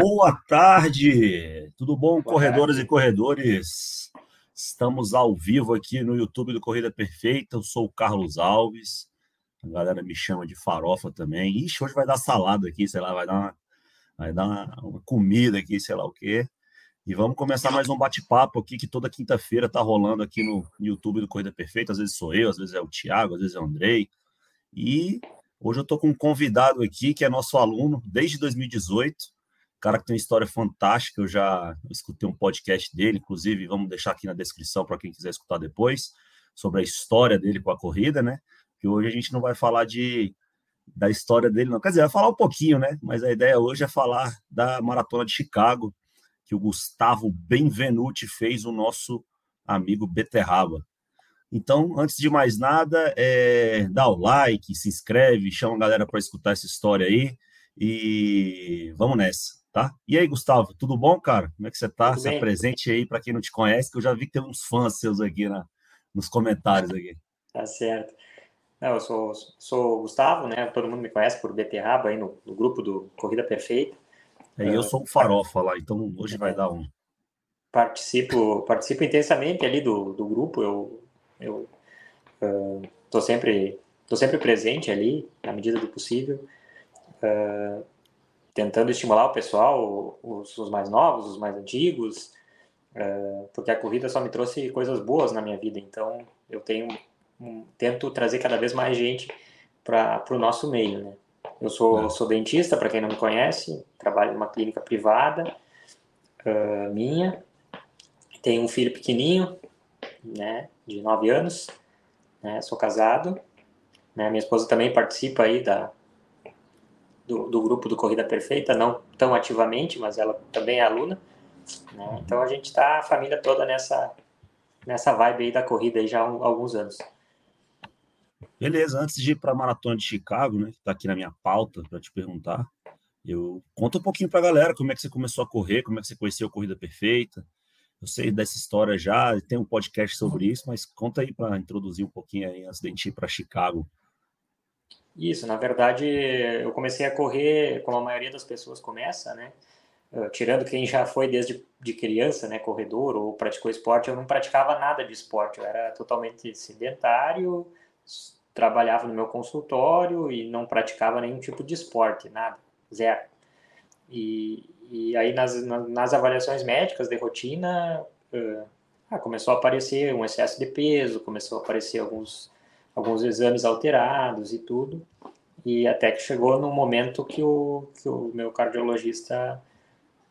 Boa tarde! Tudo bom, Boa corredoras tarde. e corredores? Estamos ao vivo aqui no YouTube do Corrida Perfeita. Eu sou o Carlos Alves. A galera me chama de farofa também. Ixi, hoje vai dar salada aqui, sei lá, vai dar uma, vai dar uma, uma comida aqui, sei lá o quê. E vamos começar mais um bate-papo aqui que toda quinta-feira tá rolando aqui no YouTube do Corrida Perfeita. Às vezes sou eu, às vezes é o Thiago, às vezes é o Andrei. E hoje eu tô com um convidado aqui que é nosso aluno desde 2018 cara que tem uma história fantástica. Eu já escutei um podcast dele, inclusive, vamos deixar aqui na descrição para quem quiser escutar depois, sobre a história dele com a corrida, né? Que hoje a gente não vai falar de da história dele, não. Quer dizer, vai falar um pouquinho, né? Mas a ideia hoje é falar da maratona de Chicago, que o Gustavo Benvenuti fez, o nosso amigo Beterraba. Então, antes de mais nada, é, dá o like, se inscreve, chama a galera para escutar essa história aí e vamos nessa tá? E aí, Gustavo, tudo bom, cara? Como é que você tá? Tudo se bem. apresente aí para quem não te conhece, que eu já vi que tem uns fãs seus aqui na, nos comentários aqui. Tá certo. Não, eu sou, sou o Gustavo, né? Todo mundo me conhece por Beterraba aí no, no grupo do Corrida Perfeita. É, eu sou o farofa lá, então hoje vai dar um. Participo, participo intensamente ali do, do grupo, eu, eu uh, tô sempre tô sempre presente ali, na medida do possível. Uh, tentando estimular o pessoal, os, os mais novos, os mais antigos, é, porque a corrida só me trouxe coisas boas na minha vida. Então, eu tenho um, tento trazer cada vez mais gente para o nosso meio, né? Eu sou, é. sou dentista, para quem não me conhece, trabalho numa clínica privada uh, minha. Tenho um filho pequenininho, né, de 9 anos, né, sou casado. Né, minha esposa também participa aí da, do, do grupo do Corrida Perfeita, não tão ativamente, mas ela também é aluna. Né? Uhum. Então a gente está a família toda nessa nessa vibe aí da corrida aí já há alguns anos. Beleza, antes de ir para a maratona de Chicago, né, que está aqui na minha pauta para te perguntar, eu conta um pouquinho para a galera como é que você começou a correr, como é que você conheceu a corrida perfeita. Eu sei dessa história já, tem um podcast sobre isso, mas conta aí para introduzir um pouquinho aí antes de a gente ir para Chicago. Isso, na verdade, eu comecei a correr como a maioria das pessoas começa, né? Uh, tirando quem já foi desde de criança, né, corredor ou praticou esporte, eu não praticava nada de esporte, eu era totalmente sedentário, trabalhava no meu consultório e não praticava nenhum tipo de esporte, nada, zero. E, e aí nas, nas avaliações médicas de rotina, uh, ah, começou a aparecer um excesso de peso, começou a aparecer alguns alguns exames alterados e tudo. E até que chegou no momento que o, que o meu cardiologista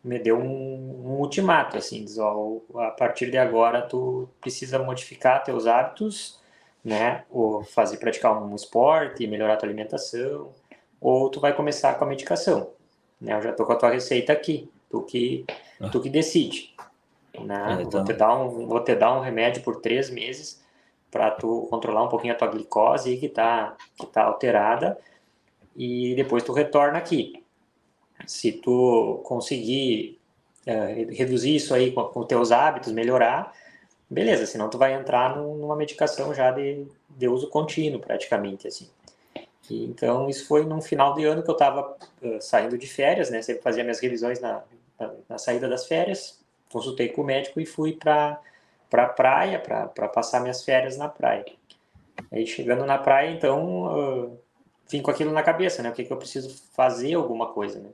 me deu um, um ultimato, assim, diz, ó, a partir de agora tu precisa modificar teus hábitos, né, ou fazer, praticar um esporte, melhorar tua alimentação, ou tu vai começar com a medicação, né, eu já tô com a tua receita aqui, tu que, tu que decide, né, então... vou, te dar um, vou te dar um remédio por três meses, para tu controlar um pouquinho a tua glicose que está que tá alterada e depois tu retorna aqui. Se tu conseguir é, reduzir isso aí com, com teus hábitos, melhorar, beleza, senão tu vai entrar numa medicação já de, de uso contínuo praticamente, assim. E, então, isso foi num final de ano que eu estava uh, saindo de férias, né, sempre fazia minhas revisões na, na, na saída das férias, consultei com o médico e fui para para a praia, para passar minhas férias na praia. Aí chegando na praia, então, uh, vim com aquilo na cabeça, né? O que, que eu preciso fazer alguma coisa, né?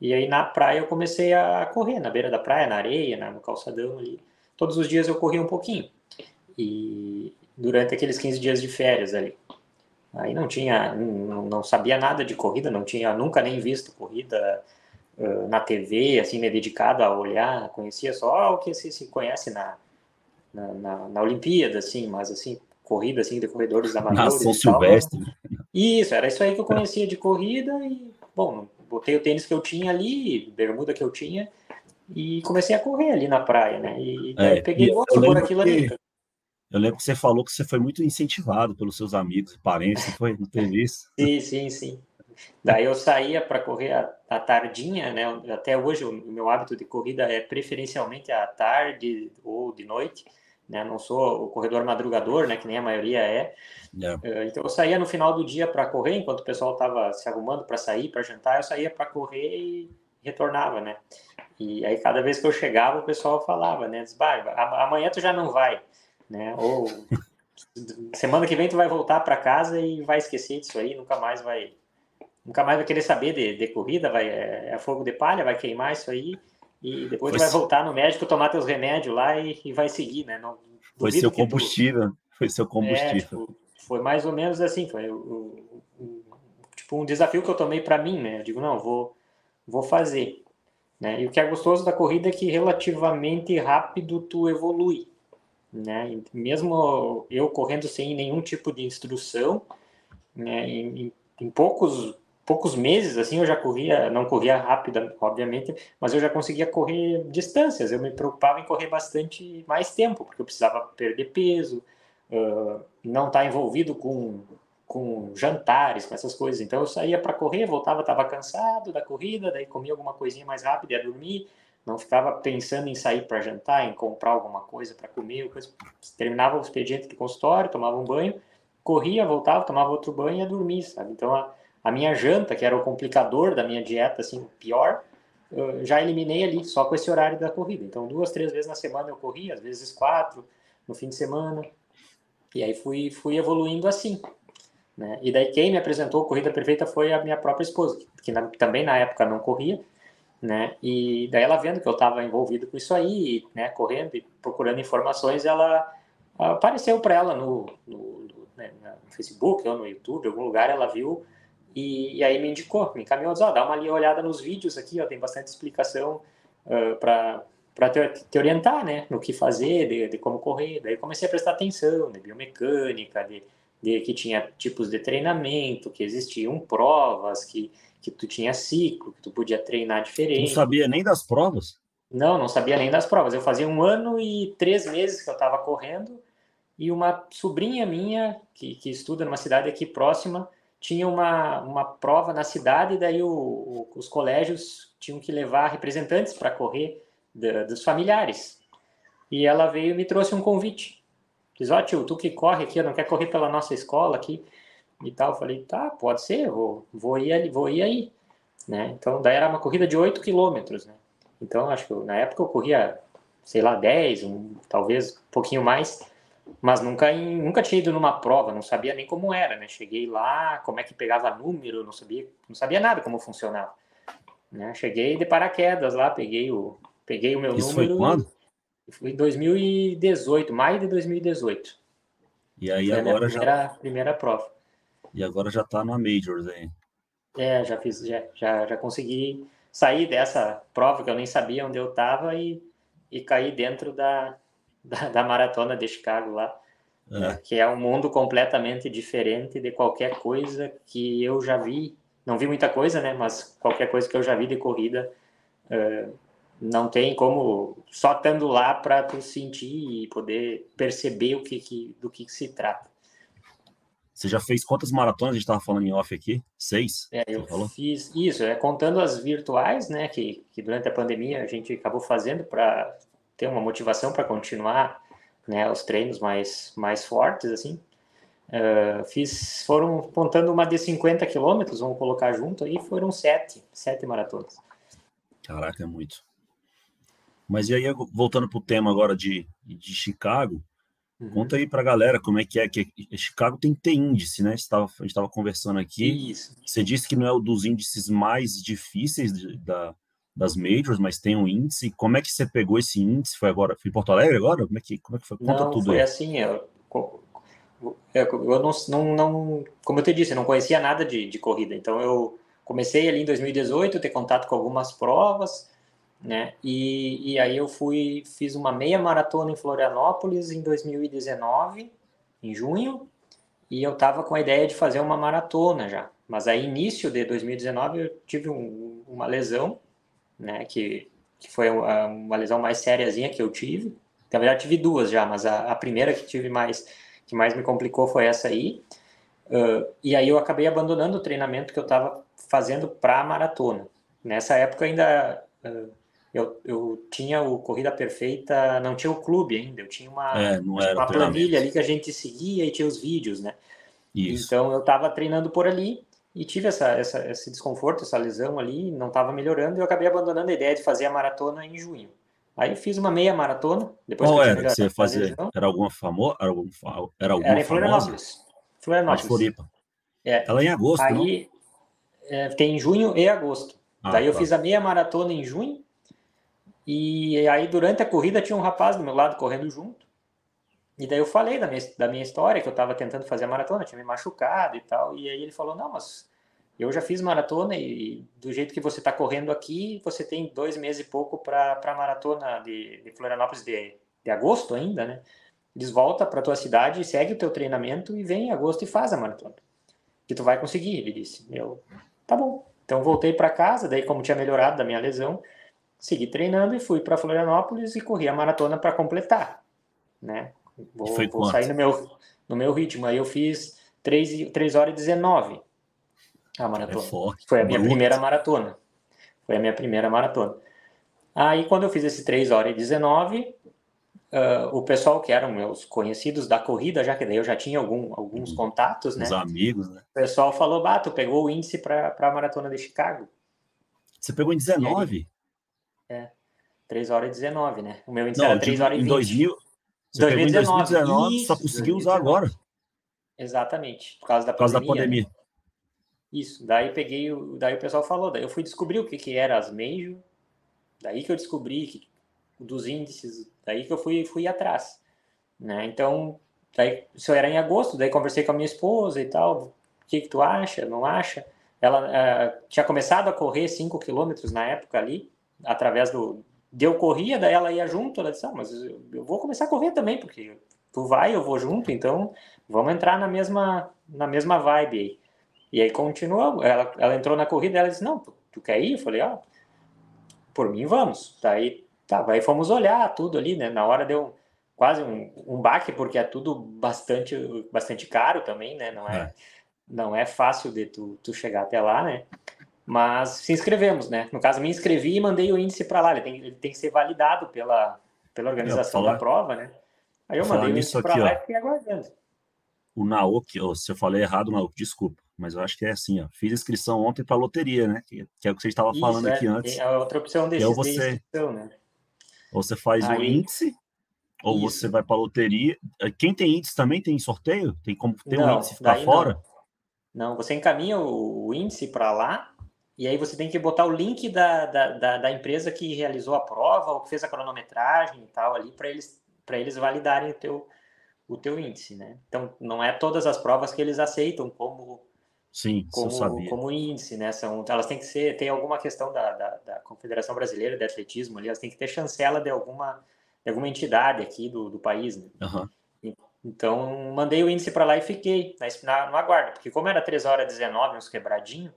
E aí na praia eu comecei a correr, na beira da praia, na areia, no calçadão ali. Todos os dias eu corria um pouquinho. E durante aqueles 15 dias de férias ali. Aí não tinha, não, não sabia nada de corrida, não tinha nunca nem visto corrida uh, na TV, assim, me dedicado a olhar, conhecia só o que se, se conhece na, na, na, na Olimpíada, assim, mas assim, corrida assim de corredores amadores. São Silvestre. Isso, era isso aí que eu conhecia de corrida e, bom, botei o tênis que eu tinha ali, bermuda que eu tinha e comecei a correr ali na praia, né? E é, peguei gosto por aquilo que, ali. Eu lembro que você falou que você foi muito incentivado pelos seus amigos e parentes, não foi? Não teve isso? sim, sim, sim. Daí eu saía para correr à, tardinha, né? Até hoje o meu hábito de corrida é preferencialmente à tarde ou de noite né? Não sou o corredor madrugador, né? Que nem a maioria é. Yeah. É. Então eu saía no final do dia para correr, enquanto o pessoal estava se arrumando para sair, para jantar, eu saía para correr e, retornava, né? E aí cada vez que eu chegava, o pessoal falava, né? Diz, amanhã tu já não vai, né? Ou semana que vem tu vai voltar para casa e vai esquecer disso aí, nunca mais vai, nunca mais vai querer saber de, de corrida, vai é, é, fogo de palha, vai queimar isso aí e depois vai voltar no médico tomar teus remédios lá e, e vai seguir, né? Não, foi seu combustível, tu... foi seu combustível. É, tipo, foi mais ou menos assim, foi o, o, o, tipo um desafio que eu tomei para mim, né? Eu digo não, vou vou fazer. Né? E o que é gostoso da corrida é que relativamente rápido tu evolui. Né? Mesmo eu correndo sem nenhum tipo de instrução, né? em, em poucos poucos meses assim eu já corria, não corria rápido, obviamente, mas eu já conseguia correr distâncias. Eu me preocupava em correr bastante mais tempo, porque eu precisava perder peso, uh, não estar tá envolvido com com jantares, com essas coisas. Então eu saía para correr, voltava, estava cansado da corrida, daí comia alguma coisinha mais rápida, ia dormir, não ficava pensando em sair para jantar, em comprar alguma coisa para comer, coisa. terminava o expediente do consultório, tomava um banho, corria, voltava, tomava outro banho e ia dormir, sabe? Então a, a minha janta, que era o complicador da minha dieta, assim, pior, já eliminei ali, só com esse horário da corrida. Então duas, três vezes na semana eu corria, às vezes quatro, no fim de semana, e aí fui, fui evoluindo assim. Né? E daí quem me apresentou a Corrida Perfeita foi a minha própria esposa, que na, também na época não corria, né? E daí ela vendo que eu estava envolvido com isso aí, né? Correndo e procurando informações, ela apareceu para ela no, no, né, no, Facebook ou no YouTube, algum lugar, ela viu e, e aí me indicou, me encaminhou, disse, ó, dá uma olhada nos vídeos aqui, ó, tem bastante explicação uh, para para te, te, orientar, né, no que fazer, de, de como correr. Daí comecei a prestar atenção, de biomecânica, de de que tinha tipos de treinamento, que existiam provas, que, que tu tinha ciclo, que tu podia treinar diferente. Não sabia nem das provas? Não, não sabia nem das provas. Eu fazia um ano e três meses que eu estava correndo e uma sobrinha minha, que, que estuda numa cidade aqui próxima, tinha uma, uma prova na cidade e daí o, o, os colégios tinham que levar representantes para correr de, dos familiares. E ela veio e me trouxe um convite. Diz, ó oh, tio, tu que corre aqui, não quer correr pela nossa escola aqui e tal. Eu falei, tá, pode ser, vou, vou ir ali, vou ir aí. Né? Então, daí era uma corrida de 8 quilômetros, né? Então, acho que na época eu corria, sei lá, 10, um, talvez um pouquinho mais, mas nunca, nunca tinha ido numa prova, não sabia nem como era, né? Cheguei lá, como é que pegava número, não sabia, não sabia nada como funcionava. Né? Cheguei de paraquedas lá, peguei o, peguei o meu Isso número. Foi quando? Foi em 2018, maio de 2018. E aí Foi agora a primeira, já. Primeira prova. E agora já tá na Majors aí. É, já fiz, já, já, já consegui sair dessa prova que eu nem sabia onde eu estava e, e cair dentro da, da, da, maratona de Chicago lá. É. Né, que é um mundo completamente diferente de qualquer coisa que eu já vi. Não vi muita coisa, né? Mas qualquer coisa que eu já vi de corrida. Uh, não tem como só estando lá para tu sentir e poder perceber o que, que do que, que, se trata. Você já fez quantas maratonas? A gente estava falando em off aqui? Seis? É, eu falou? fiz isso, é contando as virtuais, né? Que, que durante a pandemia a gente acabou fazendo para ter uma motivação para continuar, né? Os treinos mais mais fortes assim. Uh, fiz, foram contando uma de 50 quilômetros, vamos colocar junto aí, foram sete, sete maratonas. Caraca, é muito. Mas e aí, voltando para o tema agora de, de Chicago, uhum. conta aí para a galera como é que é, que Chicago tem que ter índice, né? A gente estava conversando aqui. Isso. Você disse que não é um dos índices mais difíceis de, da, das majors, mas tem um índice. Como é que você pegou esse índice? Foi agora? Foi em Porto Alegre agora? Como é que, como é que foi? Conta não, tudo foi aí. assim, eu, eu não, não, não, como eu te disse, eu não conhecia nada de, de corrida. Então eu comecei ali em 2018, ter contato com algumas provas, né? E, e aí eu fui, fiz uma meia maratona em Florianópolis em 2019, em junho, e eu tava com a ideia de fazer uma maratona já. Mas aí, início de 2019, eu tive um, uma lesão, né, que, que foi uma, uma lesão mais sériazinha que eu tive. Na verdade, tive duas já, mas a, a primeira que tive mais, que mais me complicou foi essa aí. Uh, e aí eu acabei abandonando o treinamento que eu estava fazendo para a maratona. Nessa época ainda uh, eu, eu tinha o Corrida Perfeita, não tinha o clube ainda, eu tinha uma, é, uma planilha ali que a gente seguia e tinha os vídeos, né? Isso. Então eu estava treinando por ali e tive essa, essa, esse desconforto, essa lesão ali, não estava melhorando, e eu acabei abandonando a ideia de fazer a maratona em junho. Aí fiz uma meia maratona. Depois Qual era que você fazia? Era alguma famosa? Era, algum, era alguma era em Florianópolis. Florianópolis. Floripa. É. Ela é em agosto, Aí é, tem em junho e agosto. Ah, Daí eu tá. fiz a meia maratona em junho. E aí durante a corrida tinha um rapaz do meu lado correndo junto. E daí eu falei da minha, da minha história, que eu estava tentando fazer a maratona, tinha me machucado e tal. E aí ele falou, não, mas eu já fiz maratona e do jeito que você está correndo aqui, você tem dois meses e pouco para a maratona de, de Florianópolis de, de agosto ainda, né? Eles voltam para tua cidade, segue o teu treinamento e vem em agosto e faz a maratona. Que tu vai conseguir, ele disse. Eu, tá bom. Então voltei para casa, daí como tinha melhorado da minha lesão, segui treinando e fui para Florianópolis e corri a maratona para completar, né? Vou, vou sair no meu, no meu ritmo. Aí eu fiz 3, 3 horas e 19 a maratona. É forte, Foi a minha primeira maratona. Foi a minha primeira maratona. Aí, quando eu fiz esse 3 horas e 19, uh, o pessoal que eram meus conhecidos da corrida, já que daí eu já tinha algum, alguns uhum. contatos, né? Os amigos, né? O pessoal falou, Bato, pegou o índice para a maratona de Chicago. Você pegou em 19? Aí, é, 3 horas e 19, né? O meu índice Não, era 3 horas e 20. Em 2000, você 2019, pegou em 2019 isso, só conseguiu 2019. usar agora. Exatamente, por causa da por causa pandemia. Da pandemia. Né? Isso, daí peguei, daí o pessoal falou, daí eu fui descobrir o que, que era as major, daí que eu descobri que, dos índices, daí que eu fui, fui atrás, né? Então, daí, isso era em agosto, daí conversei com a minha esposa e tal, o que que tu acha, não acha? Ela uh, tinha começado a correr 5 quilômetros na época ali, através do... De eu corria, daí ela ia junto, ela disse, ah, mas eu, eu vou começar a correr também, porque tu vai, eu vou junto, então vamos entrar na mesma, na mesma vibe aí. E aí continuou, ela, ela entrou na corrida, ela disse, não, tu, tu quer ir? Eu falei, ó, por mim vamos. Daí, tá, aí fomos olhar tudo ali, né? Na hora deu quase um, um baque, porque é tudo bastante, bastante caro também, né? Não é, é. Não é fácil de tu, tu chegar até lá, né? Mas se inscrevemos, né? No caso, me inscrevi e mandei o índice para lá. Ele tem, ele tem que ser validado pela, pela organização da prova, né? Aí eu mandei o índice para lá ó, e fiquei aguardando. O Naoki, oh, se eu falei errado, Naoki, desculpa mas eu acho que é assim, ó. Fiz inscrição ontem para loteria, né? Que, que, é o que você estava falando é, aqui antes. É outra opção desse, é você, de inscrição, né? Ou você faz o índice, ou Isso. você vai para loteria. Eh, quem tem índice também tem sorteio? Tem como ter não, um índice ficar fora? Não. não. você encaminha o, o índice para lá, e aí você tem que botar o link da, da, da, da, empresa que realizou a prova, ou que fez a cronometragem e tal ali, para eles, eles validarem o teu, o teu índice, né? Então, não é todas as provas que eles aceitam como Sim, como, como índice, né? São, elas têm que ser, tem alguma questão da, da, da, Confederação Brasileira de Atletismo ali, elas têm que ter chancela de alguma, de alguma entidade aqui do, do país, né? Uhum. Então, mandei o índice para lá e fiquei na, no aguardo, porque como era 3 horas 19, uns quebradinho,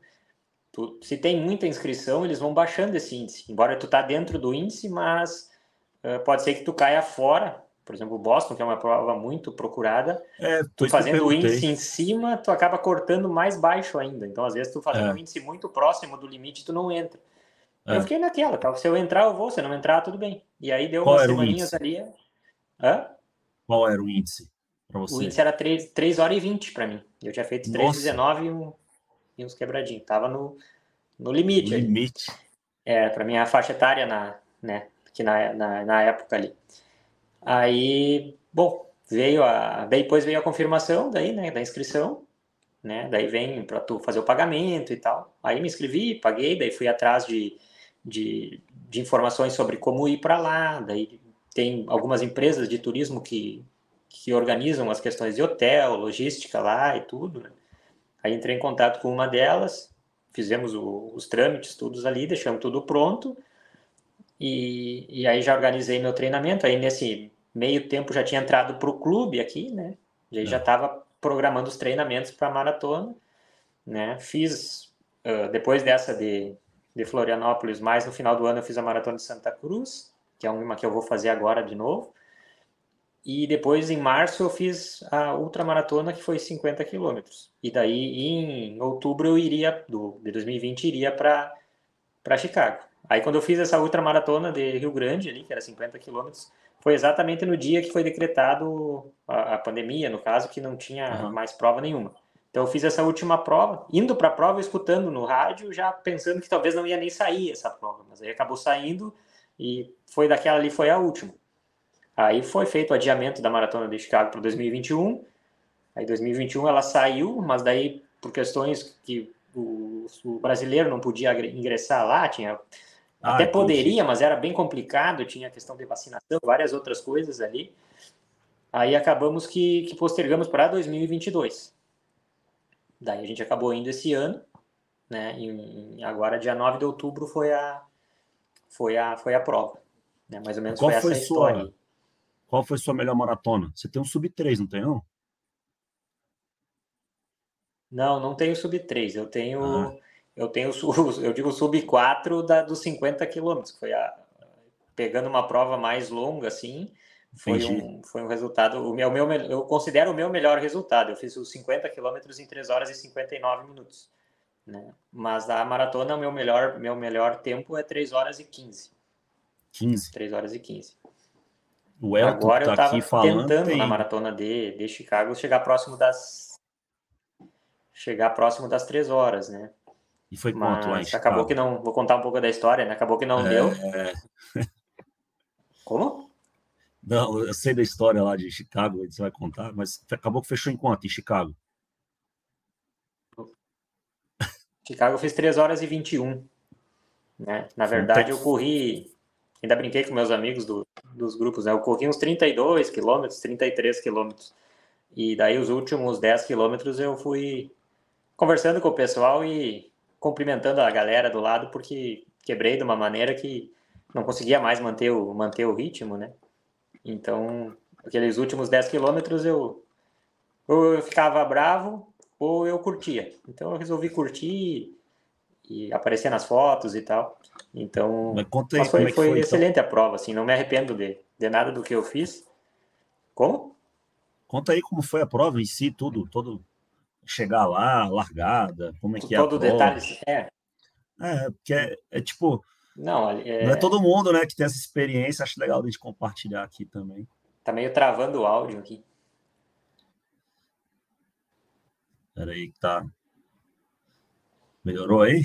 tu, se tem muita inscrição, eles vão baixando esse índice. Embora tu tá dentro do índice, mas uh, pode ser que tu caia fora por exemplo, o Boston, que é uma prova muito procurada, é, tu fazendo o índice em cima, tu acaba cortando mais baixo ainda. Então, às vezes, tu fazendo é. um índice muito próximo do limite, tu não entra. É. Eu fiquei naquela, tá? se eu entrar, eu vou, se eu não entrar, tudo bem. E aí deu Qual umas semaninhas ali. Hã? Qual era o índice? O índice era 3, 3 horas e 20 para mim. Eu tinha feito 3,19 e, um, e uns quebradinhos. Tava no, no limite. Limite. É, para mim, a faixa etária na, né, que na, na, na época ali. Aí, bom, veio a, daí depois veio a confirmação daí, né, da inscrição, né, daí vem para tu fazer o pagamento e tal. Aí me inscrevi, paguei, daí fui atrás de, de, de informações sobre como ir para lá, daí tem algumas empresas de turismo que, que organizam as questões de hotel, logística lá e tudo, né? Aí entrei em contato com uma delas, fizemos o, os trâmites todos ali, deixamos tudo pronto, e, e aí já organizei meu treinamento, aí nesse meio tempo já tinha entrado para o clube aqui, né? E aí já estava programando os treinamentos para a maratona, né? Fiz, uh, depois dessa de, de Florianópolis, mais no final do ano eu fiz a maratona de Santa Cruz, que é uma que eu vou fazer agora de novo. E depois, em março, eu fiz a ultramaratona, que foi 50 quilômetros. E daí, em outubro, eu iria, do, de 2020, iria para Chicago. Aí, quando eu fiz essa ultramaratona de Rio Grande, ali, que era 50 quilômetros, foi exatamente no dia que foi decretado a, a pandemia, no caso, que não tinha uhum. mais prova nenhuma. Então eu fiz essa última prova, indo para a prova, escutando no rádio, já pensando que talvez não ia nem sair essa prova, mas aí acabou saindo e foi daquela ali foi a última. Aí foi feito o adiamento da maratona de Chicago para 2021. Aí 2021 ela saiu, mas daí por questões que o, o brasileiro não podia ingressar lá, tinha ah, até poderia, mas era bem complicado, tinha a questão de vacinação, várias outras coisas ali. Aí acabamos que, que postergamos para 2022. Daí a gente acabou indo esse ano, né? E agora dia 9 de outubro foi a foi a foi a prova, né? Mais ou menos Qual foi, foi essa sua, história. Qual foi sua melhor maratona? Você tem um sub 3, não tem não? Não, não tenho sub 3, eu tenho ah. eu tenho eu digo sub 4 da dos 50 quilômetros, foi a pegando uma prova mais longa assim, foi um, foi um resultado. O meu, meu, eu considero o meu melhor resultado. Eu fiz os 50 quilômetros em 3 horas e 59 minutos. Né? Mas a maratona, o meu melhor, meu melhor tempo é 3 horas e 15. 15. 3 horas e 15. O Elton Agora tá eu estava tentando tem... na maratona de, de Chicago chegar próximo das. Chegar próximo das 3 horas, né? E foi quanto lá em Chicago? Acabou que não. Vou contar um pouco da história, né? Acabou que não é... deu. Como? Não, eu sei da história lá de Chicago, você vai contar, mas acabou que fechou em quanto em Chicago? Chicago eu fiz 3 horas e 21. Né? Na verdade, eu corri. Ainda brinquei com meus amigos do, dos grupos, né? Eu corri uns 32 quilômetros, 33 quilômetros. E daí, os últimos 10 quilômetros, eu fui conversando com o pessoal e cumprimentando a galera do lado, porque quebrei de uma maneira que não conseguia mais manter o, manter o ritmo, né? Então, aqueles últimos 10 quilômetros eu ou eu ficava bravo ou eu curtia. Então eu resolvi curtir e, aparecer nas fotos e tal. Então, mas, conta aí, mas foi, é foi, foi, então? excelente então? a prova, assim, não me arrependo de, de nada do que eu fiz. Como? Conta aí como foi a prova em si, tudo, todo chegar lá, largada, como é que é Todo detalhe, é. É, porque é, é tipo, não, é... não é todo mundo, né, que tem essa experiência. Acho legal a gente compartilhar aqui também. Tá meio travando o áudio aqui. Peraí, que tá. Melhorou aí?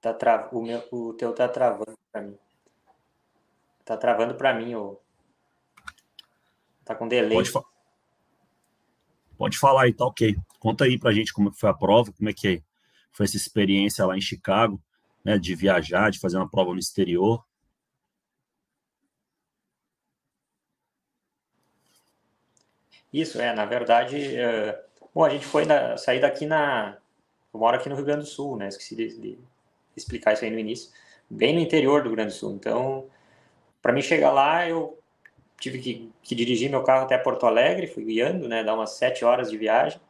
Tá tra... o, meu... o teu tá travando para mim. Tá travando para mim, o. Tá com delay. Pode, fa... Pode falar aí, tá ok. Conta aí pra gente como foi a prova, como é que foi essa experiência lá em Chicago né, de viajar, de fazer uma prova no exterior. Isso, é, na verdade, é, bom, a gente foi na, sair daqui na, eu moro aqui no Rio Grande do Sul, né, esqueci de, de explicar isso aí no início, bem no interior do Rio Grande do Sul, então, para mim chegar lá, eu tive que, que, dirigir meu carro até Porto Alegre, fui guiando, né, dá umas sete horas de viagem,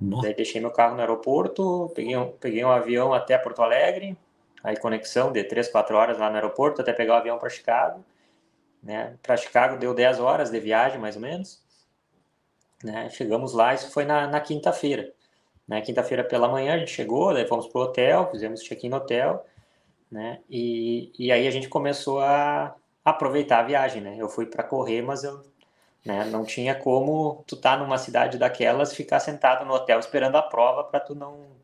Nossa. daí deixei meu carro no aeroporto, peguei um, peguei um avião até Porto Alegre, aí conexão de 3, 4 horas lá no aeroporto até pegar o avião para Chicago. Né? Para Chicago deu 10 horas de viagem, mais ou menos. Né? Chegamos lá, isso foi na, na quinta-feira. Né? quinta-feira pela manhã a gente chegou, daí fomos pro hotel, fizemos check-in no hotel, né? E, e aí a gente começou a aproveitar a viagem, né? Eu fui para correr, mas eu né, não tinha como tu tá numa cidade daquelas ficar sentado no hotel esperando a prova para tu não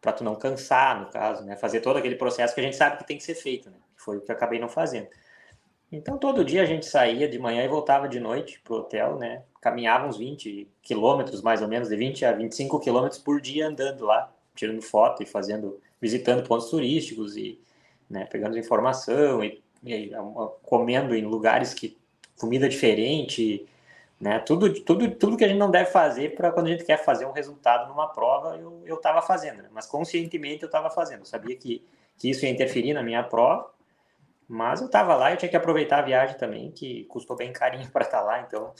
para tu não cansar, no caso, né? Fazer todo aquele processo que a gente sabe que tem que ser feito, né? Foi o que eu acabei não fazendo. Então, todo dia a gente saía de manhã e voltava de noite pro hotel, né? Caminhava uns 20 quilômetros, mais ou menos, de 20 a 25 quilômetros por dia andando lá, tirando foto e fazendo, visitando pontos turísticos e né, pegando informação e, e comendo em lugares que comida diferente, né? Tudo, tudo, tudo que a gente não deve fazer para quando a gente quer fazer um resultado numa prova, eu estava fazendo, né? mas conscientemente eu estava fazendo. Eu sabia que, que isso ia interferir na minha prova, mas eu estava lá eu tinha que aproveitar a viagem também, que custou bem carinho para estar tá lá, então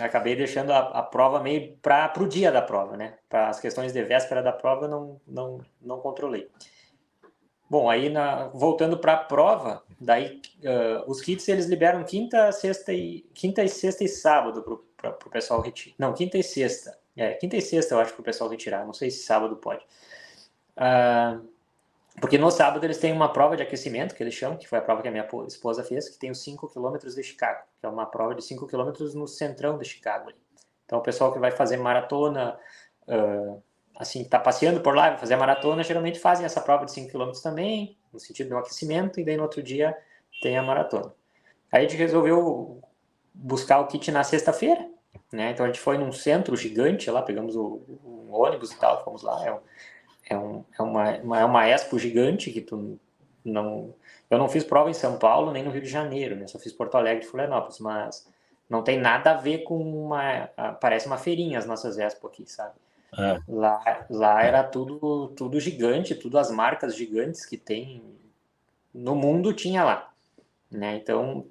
acabei deixando a, a prova meio para o dia da prova, né? Para as questões de véspera da prova, não, não, não controlei. Bom, aí na, voltando para a prova, daí uh, os kits eles liberam quinta, sexta e quinta e sexta e sábado para o pessoal retirar. Não, quinta e sexta. É, quinta e sexta eu acho para o pessoal retirar. Não sei se sábado pode. Uh, porque no sábado eles têm uma prova de aquecimento, que eles chamam, que foi a prova que a minha esposa fez, que tem os 5 km de Chicago, que é uma prova de 5 km no centrão de Chicago. Então o pessoal que vai fazer maratona uh, assim, tá passeando por lá, fazer a maratona, geralmente fazem essa prova de 5 km também, no sentido do aquecimento, e daí no outro dia tem a maratona. Aí a gente resolveu buscar o kit na sexta-feira, né? Então a gente foi num centro gigante lá, pegamos o, o ônibus e tal, fomos lá. É, um, é, um, é, uma, uma, é uma expo gigante que tu não. Eu não fiz prova em São Paulo nem no Rio de Janeiro, né? Só fiz Porto Alegre e Florianópolis, mas não tem nada a ver com uma. Parece uma feirinha as nossas expo aqui, sabe? É. Lá, lá era tudo, tudo gigante, tudo as marcas gigantes que tem no mundo tinha lá. Né? Então.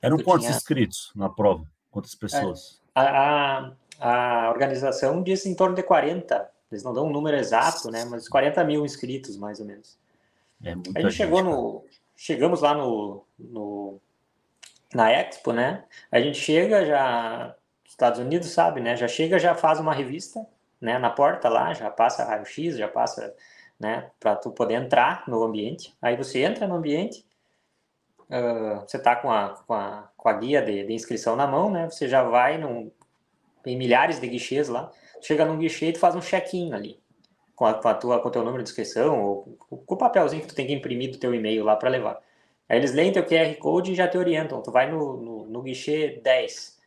Eram quantos tinha... inscritos na prova? Quantas pessoas? É, a, a, a, organização diz em torno de 40. Eles não dão um número exato, né? Mas 40 mil inscritos, mais ou menos. É muita a gente, gente chegou no. Chegamos lá no, no, na Expo, né? A gente chega já. Estados Unidos sabe, né? Já chega, já faz uma revista, né? Na porta lá, já passa raio-x, já passa, né? Para tu poder entrar no ambiente. Aí você entra no ambiente, uh, você está com a, com, a, com a guia de, de, inscrição na mão, né? Você já vai num, em milhares de guichês lá, chega num guichê e tu faz um check-in ali, com, a, com, a tua, com o teu número de inscrição, ou com o papelzinho que tu tem que imprimir do teu e-mail lá para levar. Aí eles leem teu QR Code e já te orientam. Tu vai no, no, no guichê 10.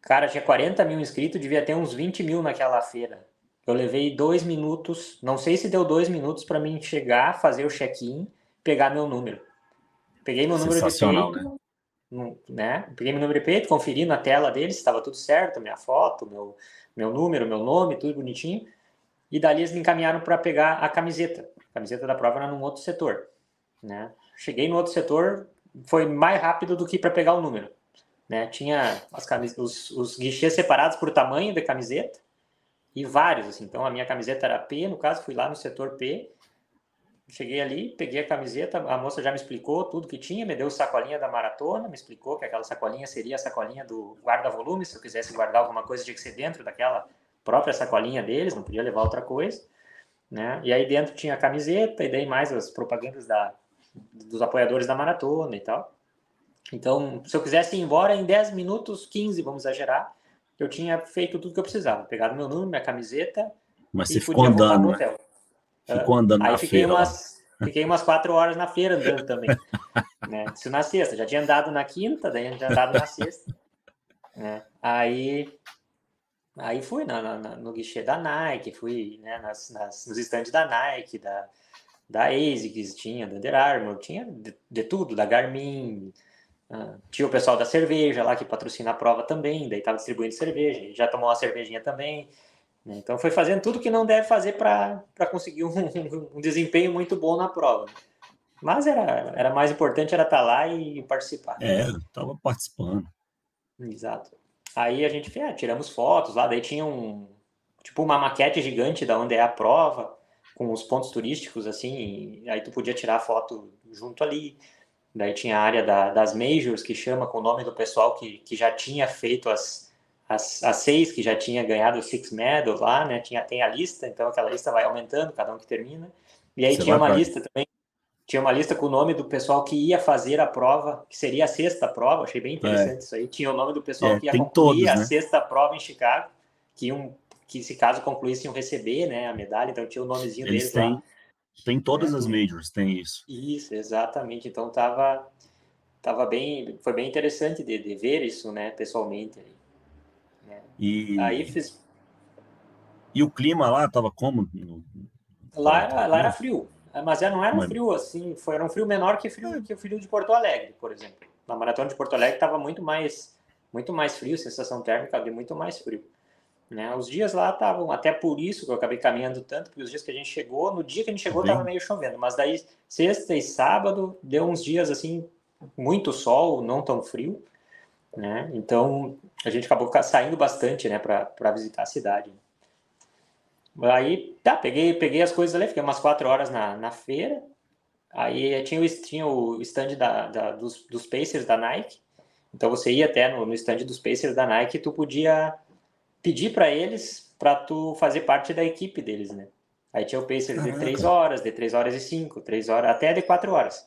Cara, tinha 40 mil inscritos, devia ter uns 20 mil naquela feira. Eu levei dois minutos, não sei se deu dois minutos para mim chegar, fazer o check-in, pegar meu número. Peguei meu número de peito, né? né? Peguei meu número de peito, conferi na tela dele se estava tudo certo, minha foto, meu, meu número, meu nome, tudo bonitinho. E dali eles me encaminharam para pegar a camiseta. A camiseta da prova era num outro setor, né? Cheguei no outro setor, foi mais rápido do que para pegar o número. Né? Tinha as camis... os, os guichês separados por tamanho de camiseta e vários, assim. Então a minha camiseta era P, no caso, fui lá no setor P Cheguei ali, peguei a camiseta, a moça já me explicou tudo que tinha, me deu sacolinha da maratona, me explicou que aquela sacolinha seria a sacolinha do guarda-volume, se eu quisesse guardar alguma coisa tinha que ser dentro daquela própria sacolinha deles, não podia levar outra coisa, né? E aí dentro tinha a camiseta e daí mais as propagandas da, dos apoiadores da maratona e tal. Então, se eu quisesse ir embora em 10 minutos, 15, vamos exagerar, eu tinha feito tudo que eu precisava, pegado meu número, minha camiseta Mas e podia andando, voltar no né? hotel. Né? Ficou andando Aí na fiquei feira. Umas, fiquei umas quatro horas na feira andando também. né? Isso na sexta. Já tinha andado na quinta, daí já andado na sexta. Né? Aí, aí fui na, na, no guichê da Nike, fui né, nas, nas, nos estandes da Nike, da, da ASICS, tinha da Under Armour, tinha de, de tudo, da Garmin, uh, tinha o pessoal da cerveja lá que patrocina a prova também, daí estava distribuindo cerveja, já tomou uma cervejinha também. Né? Então foi fazendo tudo que não deve fazer para conseguir um, um, desempenho muito bom na prova. Mas era, era mais importante era estar tá lá e participar. É, estava participando. Exato. Aí a gente fez, é, tiramos fotos lá, daí tinha um tipo uma maquete gigante da onde é a prova, com os pontos turísticos assim, aí tu podia tirar foto junto ali. Daí tinha a área da, das majors que chama com o nome do pessoal que, que já tinha feito as, as, as seis que já tinha ganhado o Six Medal lá, né? Tinha, tem a lista, então aquela lista vai aumentando, cada um que termina. E aí Você tinha uma pra... lista também, tinha uma lista com o nome do pessoal que ia fazer a prova, que seria a sexta prova, achei bem interessante é. isso aí. Tinha o nome do pessoal é, que ia concluir todos, a né? sexta prova em Chicago, que iam, que se caso concluíssem iam receber, né, a medalha, então tinha o nomezinho Eles deles têm, lá. Tem todas é. as majors, tem isso. Isso, exatamente. Então tava tava bem, foi bem interessante de, de ver isso, né, pessoalmente. E. E o clima lá estava como? Lá, era, lá era frio, mas não era um frio assim, foi era um frio menor que frio que o frio de Porto Alegre, por exemplo. Na maratona de Porto Alegre estava muito mais muito mais frio, sensação térmica de muito mais frio. Né? Os dias lá estavam, até por isso que eu acabei caminhando tanto, porque os dias que a gente chegou, no dia que a gente chegou estava meio chovendo, mas daí sexta e sábado deu uns dias assim, muito sol, não tão frio, né? Então a gente acabou saindo bastante, né, para visitar a cidade. Aí, tá, peguei, peguei as coisas ali, fiquei umas quatro horas na, na feira. Aí tinha o, tinha o stand da, da dos, dos Pacers da Nike. Então você ia até no, no stand dos Pacers da Nike e tu podia pedir para eles para tu fazer parte da equipe deles, né? Aí tinha o Pacers Caraca. de três horas, de três horas e cinco, três horas, até de quatro horas.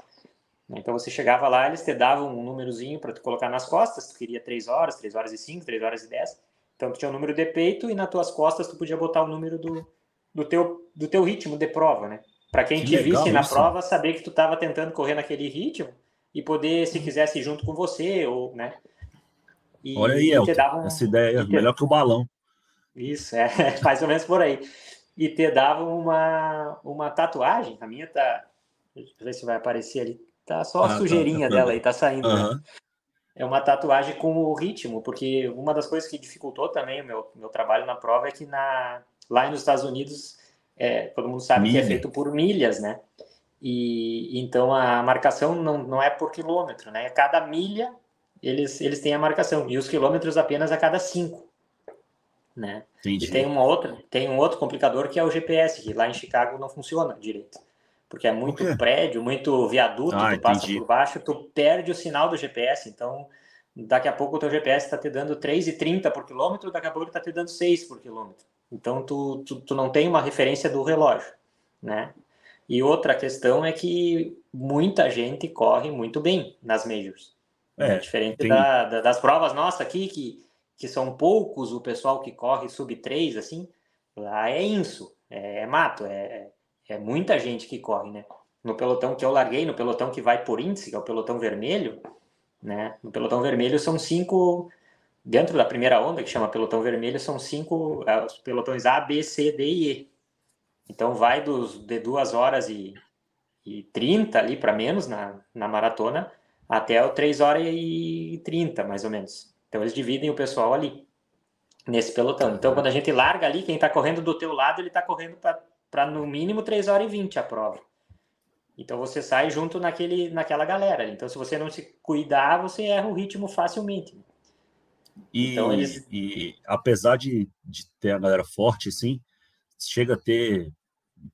Então você chegava lá, eles te davam um númerozinho para tu colocar nas costas, tu queria 3 horas, 3 horas e 5, 3 horas e 10. Então tu tinha o número de peito e nas tuas costas tu podia botar o número do, do, teu, do teu ritmo de prova, né? Para quem que te visse na isso. prova, saber que tu estava tentando correr naquele ritmo e poder, se quisesse, ir junto com você, ou, né? E, Olha aí, Elton, um, essa ideia é melhor que o balão. Isso, é mais ou menos por aí. E te dava uma, uma tatuagem, a minha tá, deixa eu ver se vai aparecer ali, tá só a ah, tá, sujeirinha tá, tá, dela aí, tá saindo, uhum. né? É uma tatuagem com o ritmo, porque uma das coisas que dificultou também o meu, meu trabalho na prova é que na, lá nos Estados Unidos, é, todo mundo sabe Milha. que é feito por milhas, né? E então a marcação não, não é por quilômetro, né? Cada milha eles, eles têm a marcação e os quilômetros apenas a cada cinco, né? Entendi. E tem uma outra, tem um outro complicador que é o GPS, que lá em Chicago não funciona direito, porque é muito prédio, muito viaduto, ah, tu passa por baixo, tu perde o sinal do GPS, então daqui a pouco o teu GPS está te dando 3,30 por quilômetro, daqui a pouco ele está te dando 6 por quilômetro. Então tu, tu, tu não tem uma referência do relógio, né? E outra questão é que muita gente corre muito bem nas majors. É, diferente tem... da, da, das provas nossas aqui, que, que são poucos o pessoal que corre sub 3, assim, lá é isso, é, é mato, é, é muita gente que corre, né? No pelotão que eu larguei, no pelotão que vai por índice, que é o pelotão vermelho, né? No pelotão vermelho são cinco, dentro da primeira onda, que chama pelotão vermelho, são cinco, é, os pelotões A, B, C, D e E. Então vai dos, de duas horas e, e 30 ali para menos na, na maratona até o 3 horas e 30, mais ou menos. Então eles dividem o pessoal ali, nesse pelotão. Então quando a gente larga ali, quem está correndo do teu lado, ele está correndo para no mínimo 3 horas e 20 a prova. Então você sai junto naquele, naquela galera. Então se você não se cuidar, você erra o ritmo facilmente. E, então, eles... e apesar de, de ter a galera forte, assim, chega a ter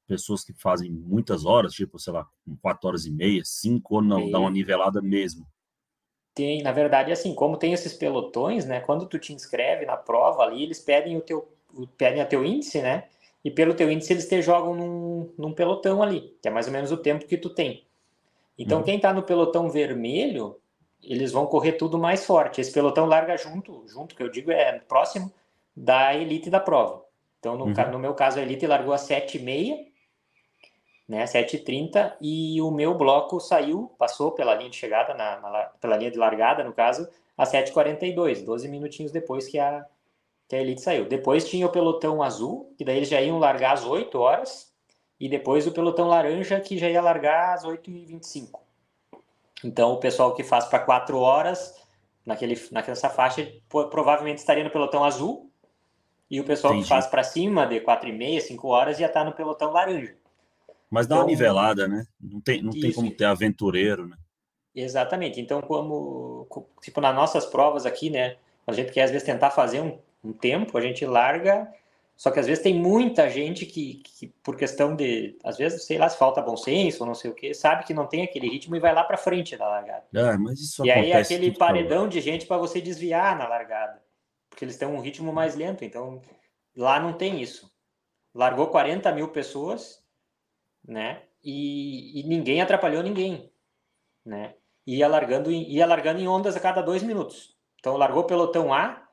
pessoas que fazem muitas horas, tipo, sei lá, quatro horas e meia, cinco, ou não, dá uma nivelada mesmo. Tem, na verdade, assim, como tem esses pelotões, né? Quando tu te inscreve na prova ali, eles pedem o teu, pedem a teu índice, né? E pelo teu índice eles te jogam num, num pelotão ali, que é mais ou menos o tempo que tu tem. Então, uhum. quem tá no pelotão vermelho, eles vão correr tudo mais forte. Esse pelotão larga junto, junto, que eu digo é próximo da elite da prova. Então, no, uhum. no meu caso, a Elite largou a 7,6, né, 7,30, e o meu bloco saiu, passou pela linha de chegada, na, na pela linha de largada, no caso, a 7,42, 12 minutinhos depois que a, que a Elite saiu. Depois tinha o pelotão azul, que daí eles já iam largar às 8 horas, e depois o pelotão laranja, que já ia largar às 8h25. Então, o pessoal que faz para 4 horas, naquele, naquela faixa, provavelmente estaria no pelotão azul, e o pessoal Entendi. que faz para cima de 4,5, 5 horas já está no pelotão laranja. Mas dá então, uma nivelada, né? Não tem, não tem como ter aventureiro, né? Exatamente. Então, como tipo nas nossas provas aqui, né? A gente quer às vezes tentar fazer um, um tempo, a gente larga. Só que às vezes tem muita gente que, que, por questão de, às vezes, sei lá, se falta bom senso ou não sei o que, sabe que não tem aquele ritmo e vai lá para frente da largada. Ah, mas isso e aí é aquele paredão de gente para você desviar na largada porque eles têm um ritmo mais lento. Então, lá não tem isso. Largou 40 mil pessoas, né? E, e ninguém atrapalhou ninguém, né? Ia largando, ia largando em ondas a cada dois minutos. Então, largou pelotão A,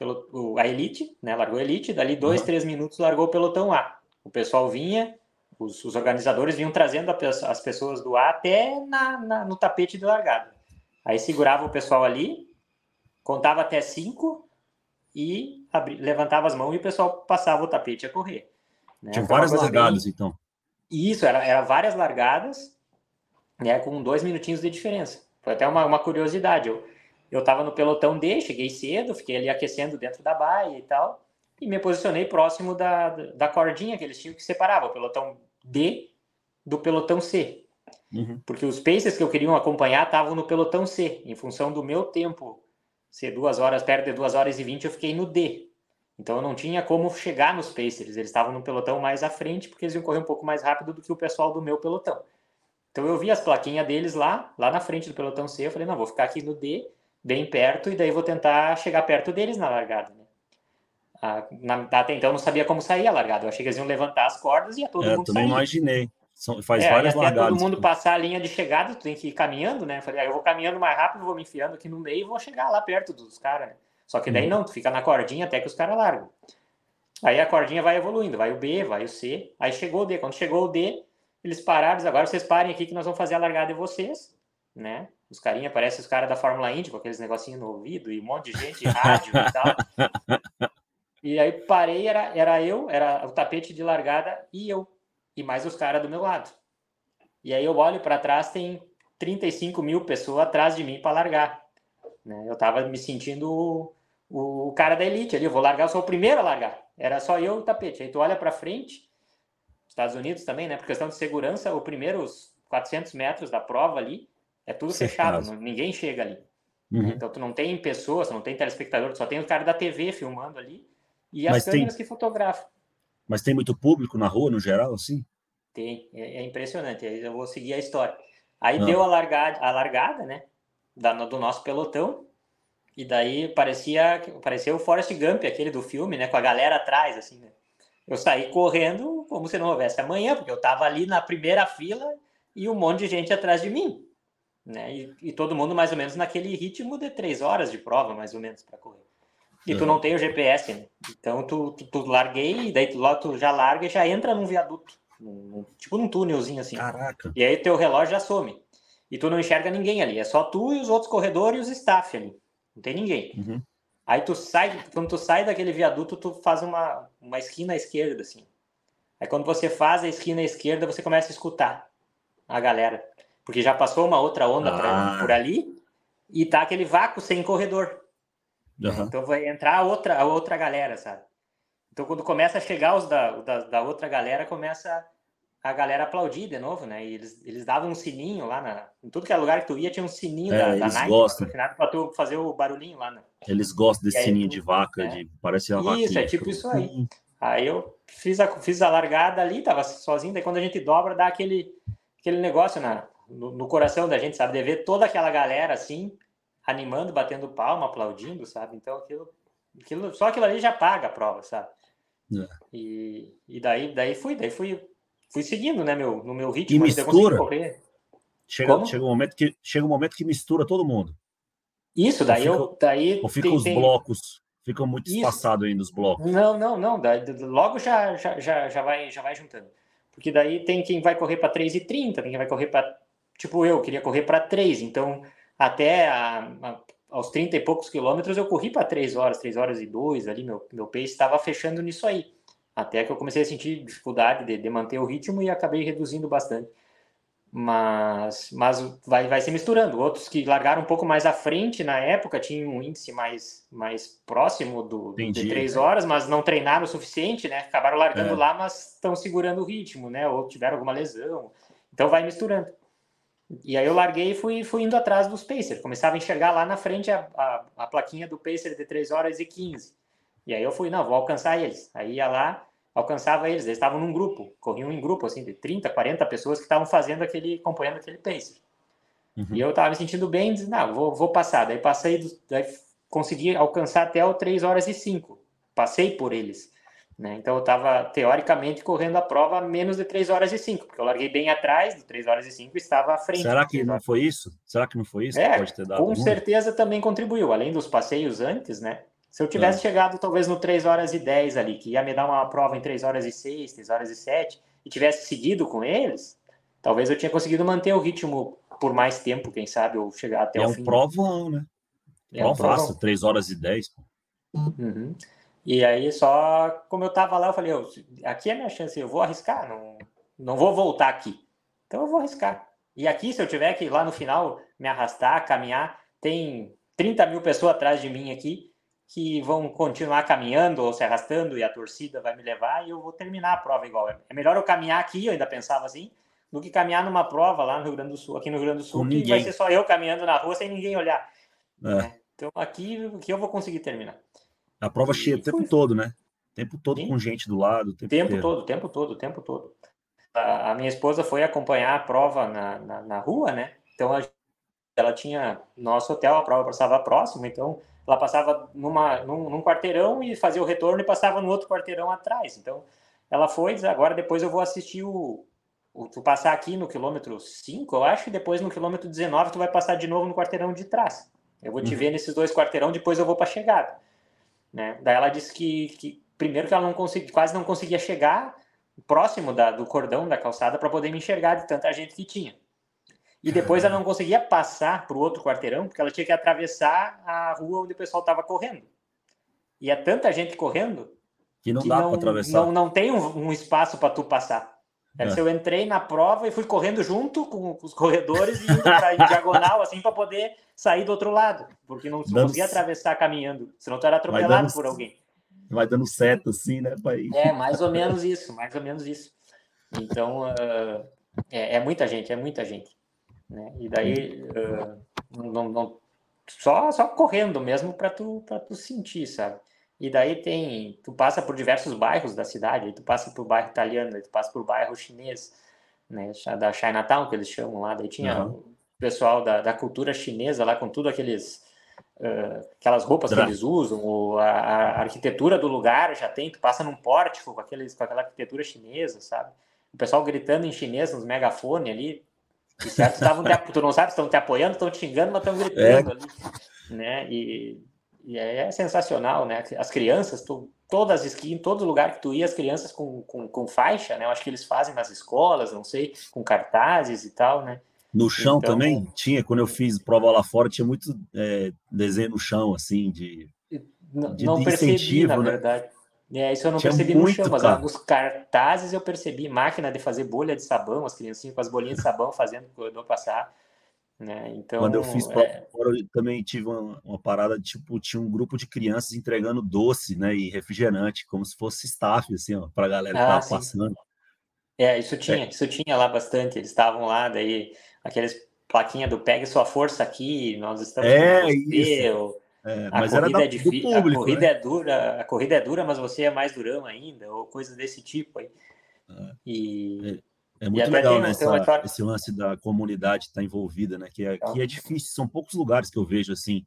pelo, a Elite, né? Largou a Elite, dali dois, uhum. três minutos largou o pelotão A. O pessoal vinha, os, os organizadores vinham trazendo a, as pessoas do A até na, na, no tapete de largada. Aí segurava o pessoal ali, contava até cinco, e abri, levantava as mãos e o pessoal passava o tapete a correr. Né? Tinha várias largadas, bem... então. Isso, era, era várias largadas, né, com dois minutinhos de diferença. Foi até uma, uma curiosidade. Eu, eu tava no pelotão D, cheguei cedo, fiquei ali aquecendo dentro da baia e tal, e me posicionei próximo da, da cordinha que eles tinham que separar o pelotão D do pelotão C. Uhum. Porque os paces que eu queria acompanhar estavam no pelotão C, em função do meu tempo ser duas horas, perto de duas horas e vinte, eu fiquei no D. Então eu não tinha como chegar nos Pacers. Eles estavam no pelotão mais à frente, porque eles iam correr um pouco mais rápido do que o pessoal do meu pelotão. Então eu vi as plaquinhas deles lá, lá na frente do pelotão C. Eu falei, não, vou ficar aqui no D, bem perto, e daí vou tentar chegar perto deles na largada. Né? Ah, na, até então eu não sabia como sair a largada. Eu achei que eles iam levantar as cordas e ia todo é, mundo também sair. imaginei. São, faz é, várias largadas. todo mundo passar a linha de chegada, tu tem que ir caminhando, né? Falei, ah, eu vou caminhando mais rápido, vou me enfiando aqui no meio e vou chegar lá perto dos caras, né? Só que daí Uhum. não, tu fica na cordinha até que os caras largam. Aí a cordinha vai evoluindo, vai o B, vai o C, aí chegou o D. Quando chegou o D, eles pararam, agora vocês parem aqui que nós vamos fazer a largada de vocês, né? Os carinha parecem os caras da Fórmula Indy, com aqueles negocinhos no ouvido e um monte de gente, rádio e tal. E aí parei, era, era eu, era o tapete de largada e eu, e mais os caras do meu lado. E aí eu olho para trás, tem 35 mil pessoas atrás de mim para largar. Né? Eu tava me sentindo o, o cara da elite ali, eu vou largar, eu sou o primeiro a largar. Era só eu e o tapete. Aí tu olha para frente, Estados Unidos também, né? Por questão de segurança, os primeiros 400 metros da prova ali é tudo fechado, não- ninguém chega ali. Uhum. Então tu não tem pessoas, tu não tem telespectador, tu só tem o cara da TV filmando ali e as Mas tem- câmeras que fotografam. Mas tem muito público na rua, no geral, assim? Tem, é, é impressionante. Aí eu vou seguir a história. Aí Ah. deu a largada, a largada, né? Da, do nosso pelotão. E daí parecia, parecia o Forrest Gump, aquele do filme, né? Com a galera atrás, assim, né? Eu saí correndo como se não houvesse amanhã, porque eu tava ali na primeira fila e um monte de gente atrás de mim. Né? E, e todo mundo mais ou menos naquele ritmo de três horas de prova, mais ou menos, para correr. E tu Uhum. não tem o GPS, né? Então tu, tu, tu larguei, e daí tu, lá tu já larga e já entra num viaduto. num- tipo num túnelzinho assim. Caraca. E aí teu relógio já some. E tu não enxerga ninguém ali. É só tu e os outros corredores e os staff ali. Não tem ninguém. Uhum. Aí tu sai, quando tu sai daquele viaduto, tu faz uma, uma esquina à esquerda, assim. Aí quando você faz a esquina à esquerda, você começa a escutar a galera. Porque já passou uma outra onda pra- Ah. por ali e tá aquele vácuo sem corredor. Aham. Então vai entrar a outra, a outra galera, sabe? Então quando começa a chegar os da, da, da outra galera, começa a galera aplaudir de novo, né? E eles, eles davam um sininho lá na. Em tudo que é lugar que tu ia, tinha um sininho É, da, da eles Nike gostam. pra tu fazer o barulhinho lá, né? Eles gostam desse sininho tu- de vaca, é. de parece uma Isso, vaquinha. é tipo isso aí. Hum, Aí eu fiz a, fiz a largada ali, tava sozinho, daí quando a gente dobra, dá aquele, aquele negócio na, no, no coração da gente, sabe? De ver toda aquela galera assim, animando, batendo palma, aplaudindo, sabe? Então aquilo, aquilo só aquilo ali já paga a prova, sabe? É. E, e daí, daí fui, daí fui, fui seguindo, né, meu, no meu ritmo, E mistura? correr. Chega, chega, um momento que, chega um momento que mistura todo mundo. Isso, daí Ou eu, daí Ou ficam os tem- blocos, ficam muito espaçados ainda os blocos. Não, não, não. daí- logo já, já, já, já, vai, já vai juntando. Porque daí tem quem vai correr para 3,30, tem quem vai correr para. Tipo, eu queria correr para 3, então até a- a- aos 30 e poucos quilômetros eu corri para 3 horas, 3 horas e 2 ali, meu, meu pace estava fechando nisso aí. Até que eu comecei a sentir dificuldade de, de manter o ritmo e acabei reduzindo bastante. Mas, mas vai, vai se misturando. Outros que largaram um pouco mais à frente na época tinham um índice mais, mais próximo do, do- de Entendi. três horas, mas não treinaram o suficiente, né? Acabaram largando É. lá, mas estão segurando o ritmo, né? Ou tiveram alguma lesão. Então vai misturando. E aí eu larguei e fui, fui indo atrás dos Pacers. Começava a enxergar lá na frente a, a, a plaquinha do Pacer de 3 horas e 15. E aí eu fui, não, vou alcançar eles. Aí ia lá, alcançava eles. Eles estavam num grupo, corriam em grupo, assim, de 30, 40 pessoas que estavam fazendo aquele, acompanhando aquele Pacer. Uhum. E eu tava me sentindo bem, disse, não, vou, vou passar. Daí passei, daí consegui alcançar até o 3 horas e 5. Passei por eles. Né? Então eu estava, teoricamente, correndo a prova a menos de 3 horas e 5, porque eu larguei bem atrás do 3 horas e 5 e estava à frente. Será que 3 não foi isso? Será que não foi isso É, que pode ter dado? Com ruim? certeza também contribuiu, além dos passeios antes, né? Se eu tivesse chegado talvez no 3 horas e 10 ali, que ia me dar uma prova em 3 horas e 6, 3 horas e 7, e tivesse seguido com eles, talvez eu tinha conseguido manter o ritmo por mais tempo, quem sabe, ou chegar até É o um fim. provão, né? É um Provaço, provão. 3 horas e 10. pô. Uhum. E aí, só como eu tava lá, eu falei, "Ô, aqui é a minha chance, eu vou arriscar, não, não vou voltar aqui. Então eu vou arriscar. E aqui, se eu tiver que lá no final me arrastar, caminhar, tem 30 mil pessoas atrás de mim aqui que vão continuar caminhando ou se arrastando e a torcida vai me levar e eu vou terminar a prova igual. É melhor eu caminhar aqui, eu ainda pensava assim, do que caminhar numa prova lá no Rio Grande do Sul, aqui no Rio Grande do Sul, Com que vai ser só eu caminhando na rua sem ninguém olhar. É. né? Então aqui, aqui eu vou conseguir terminar. A prova cheia o tempo foi. todo, né? O tempo todo Sim. com gente do lado. O tempo, tempo todo, tempo todo, tempo todo. A, a minha esposa foi acompanhar a prova na, na, na rua, né? Então a- ela tinha nosso hotel, a prova passava próximo, então ela passava numa, num, num quarteirão e fazia o retorno e passava no outro quarteirão atrás. Então ela foi, diz, agora depois eu vou assistir o, o. Tu passar aqui no quilômetro 5, eu acho, e depois no quilômetro 19 tu vai passar de novo no quarteirão de trás. Eu vou te uhum. ver nesses dois quarteirão, depois eu vou para chegada. Né? Daí ela disse que, que primeiro que ela não consegui, quase não conseguia chegar próximo da, do cordão da calçada para poder me enxergar de tanta gente que tinha. E depois ela não conseguia passar para o outro quarteirão, porque ela tinha que atravessar a rua onde o pessoal estava correndo. E é tanta gente correndo que não que dá para atravessar. Não, não tem um, um espaço para tu passar. É. Eu entrei na prova e fui correndo junto com, os corredores e indo para diagonal, assim, para poder sair do outro lado, porque não dando... conseguia atravessar caminhando, senão tu era atropelado dando... por alguém. Vai dando seta, assim, né, pai? É, mais ou menos isso, mais ou menos isso. Então, uh, é, é, muita gente, é muita gente. Né? E daí, uh, não, não, só, só correndo mesmo para tu, tu sentir, sabe? E daí tem, tu passa por diversos bairros da cidade, tu passa por bairro italiano, tu passa por bairro chinês, né, da Chinatown que eles chamam lá, daí tinha uhum. o pessoal da, da cultura chinesa lá com tudo aqueles uh, aquelas roupas que eles usam, ou a, a, arquitetura do lugar já tem, tu passa num pórtico com aqueles com aquela arquitetura chinesa, sabe? O pessoal gritando em chinês nos megafones ali, e certo, estavam tu não sabe, estão te apoiando, estão te xingando, mas estão gritando é. ali, né? E e é sensacional, né? As crianças, tu, todas as em todo lugar que tu ia, as crianças com, com, com, faixa, né? Eu acho que eles fazem nas escolas, não sei, com cartazes e tal, né? No chão então, também tinha, quando eu fiz prova lá fora, tinha muito é, desenho no chão, assim, de. de não de percebi, na né? verdade. É, isso eu não tinha percebi muito, no chão, mas cara. os cartazes eu percebi, máquina de fazer bolha de sabão, as criancinhas com as bolinhas de sabão fazendo o corredor passar. Né? Então, Quando eu fiz é... eu também tive uma, uma, parada, tipo, tinha um grupo de crianças entregando doce né, e refrigerante, como se fosse staff, assim, para a galera que estava passando. É, isso tinha, é. isso tinha lá bastante. Eles estavam lá, daí, aqueles plaquinha do Pegue Sua Força aqui, nós estamos é, com isso. É, mas era da, é difícil, público, a corrida né? é dura, a corrida é dura, mas você é mais durão ainda, ou coisa desse tipo aí. É. E, é. É muito legal, né? Essa, esse lance da comunidade estar tá envolvida, né? Que aqui é, é difícil, são poucos lugares que eu vejo assim.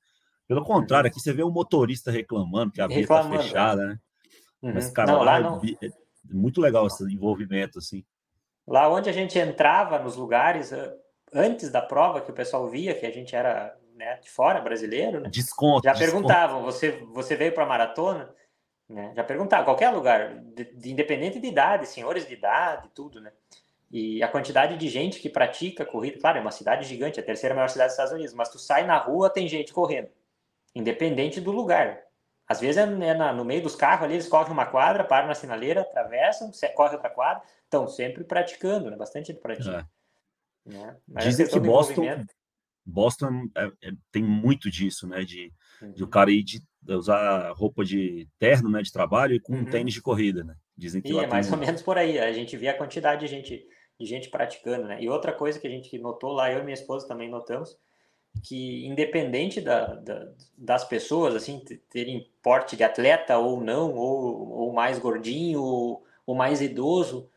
Pelo contrário, aqui você vê um motorista reclamando que a via está fechada, né? Uhum. Mas, cara, não, lá, lá é, é muito legal esse envolvimento, assim. Lá onde a gente entrava nos lugares, antes da prova, que o pessoal via que a gente era né, de fora, brasileiro, né? Desconto. Já desconto. perguntavam, você, você veio para a maratona? Né? Já perguntavam, qualquer lugar, de, de, independente de idade, senhores de idade, tudo, né? E a quantidade de gente que pratica corrida, claro, é uma cidade gigante, a terceira maior cidade dos Estados Unidos, mas tu sai na rua, tem gente correndo, independente do lugar. Às vezes é, é na, no meio dos carros ali, eles correm uma quadra, param na sinaleira, atravessam, correm outra quadra, estão sempre praticando, né? Bastante gente pratica. É. Né? Dizem que Boston, Boston é, é, tem muito disso, né? De, uhum. de o cara ir de, de, usar roupa de terno, né? De trabalho e com uhum. um tênis de corrida, né? Dizem que e é mais ou menos por aí. A gente vê a quantidade de gente de gente praticando, né? E outra coisa que a gente notou lá, eu e minha esposa também notamos, que independente da, da, das pessoas, assim, terem porte de atleta ou não, ou, ou mais gordinho, ou, ou mais idoso,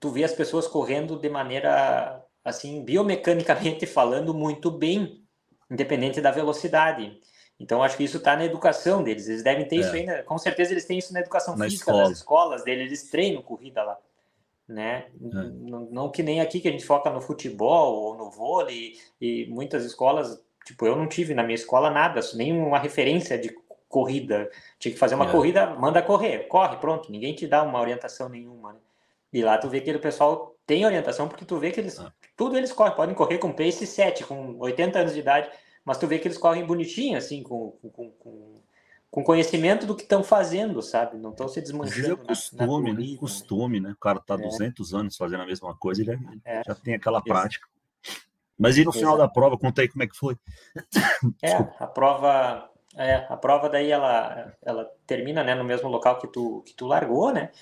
tu vê as pessoas correndo de maneira, assim, biomecanicamente falando, muito bem, independente da velocidade. Então, acho que isso está na educação deles. Eles devem ter é. isso ainda. Com certeza, eles têm isso na educação na física escola. das escolas deles. Eles treinam corrida lá né? É. Não, não, que nem aqui que a gente foca no futebol ou no vôlei e muitas escolas, tipo, eu não tive na minha escola nada, nenhuma referência de corrida. Tinha que fazer uma é. corrida, manda correr, corre, pronto, ninguém te dá uma orientação nenhuma, né? E lá tu vê que o pessoal tem orientação porque tu vê que eles, é. tudo eles correm, podem correr com pace 7, com 80 anos de idade, mas tu vê que eles correm bonitinho, assim, com, com, com com conhecimento do que estão fazendo, sabe? Não estão se desmanchando. É costume, na, na corrida, né? Costume, né? O cara tá é. 200 anos fazendo a mesma coisa, ele é, já tem aquela prática. Mas e no final da prova, conta aí como é que foi. É, a prova, é, a prova daí ela, ela termina, né, no mesmo local que tu que tu largou, né?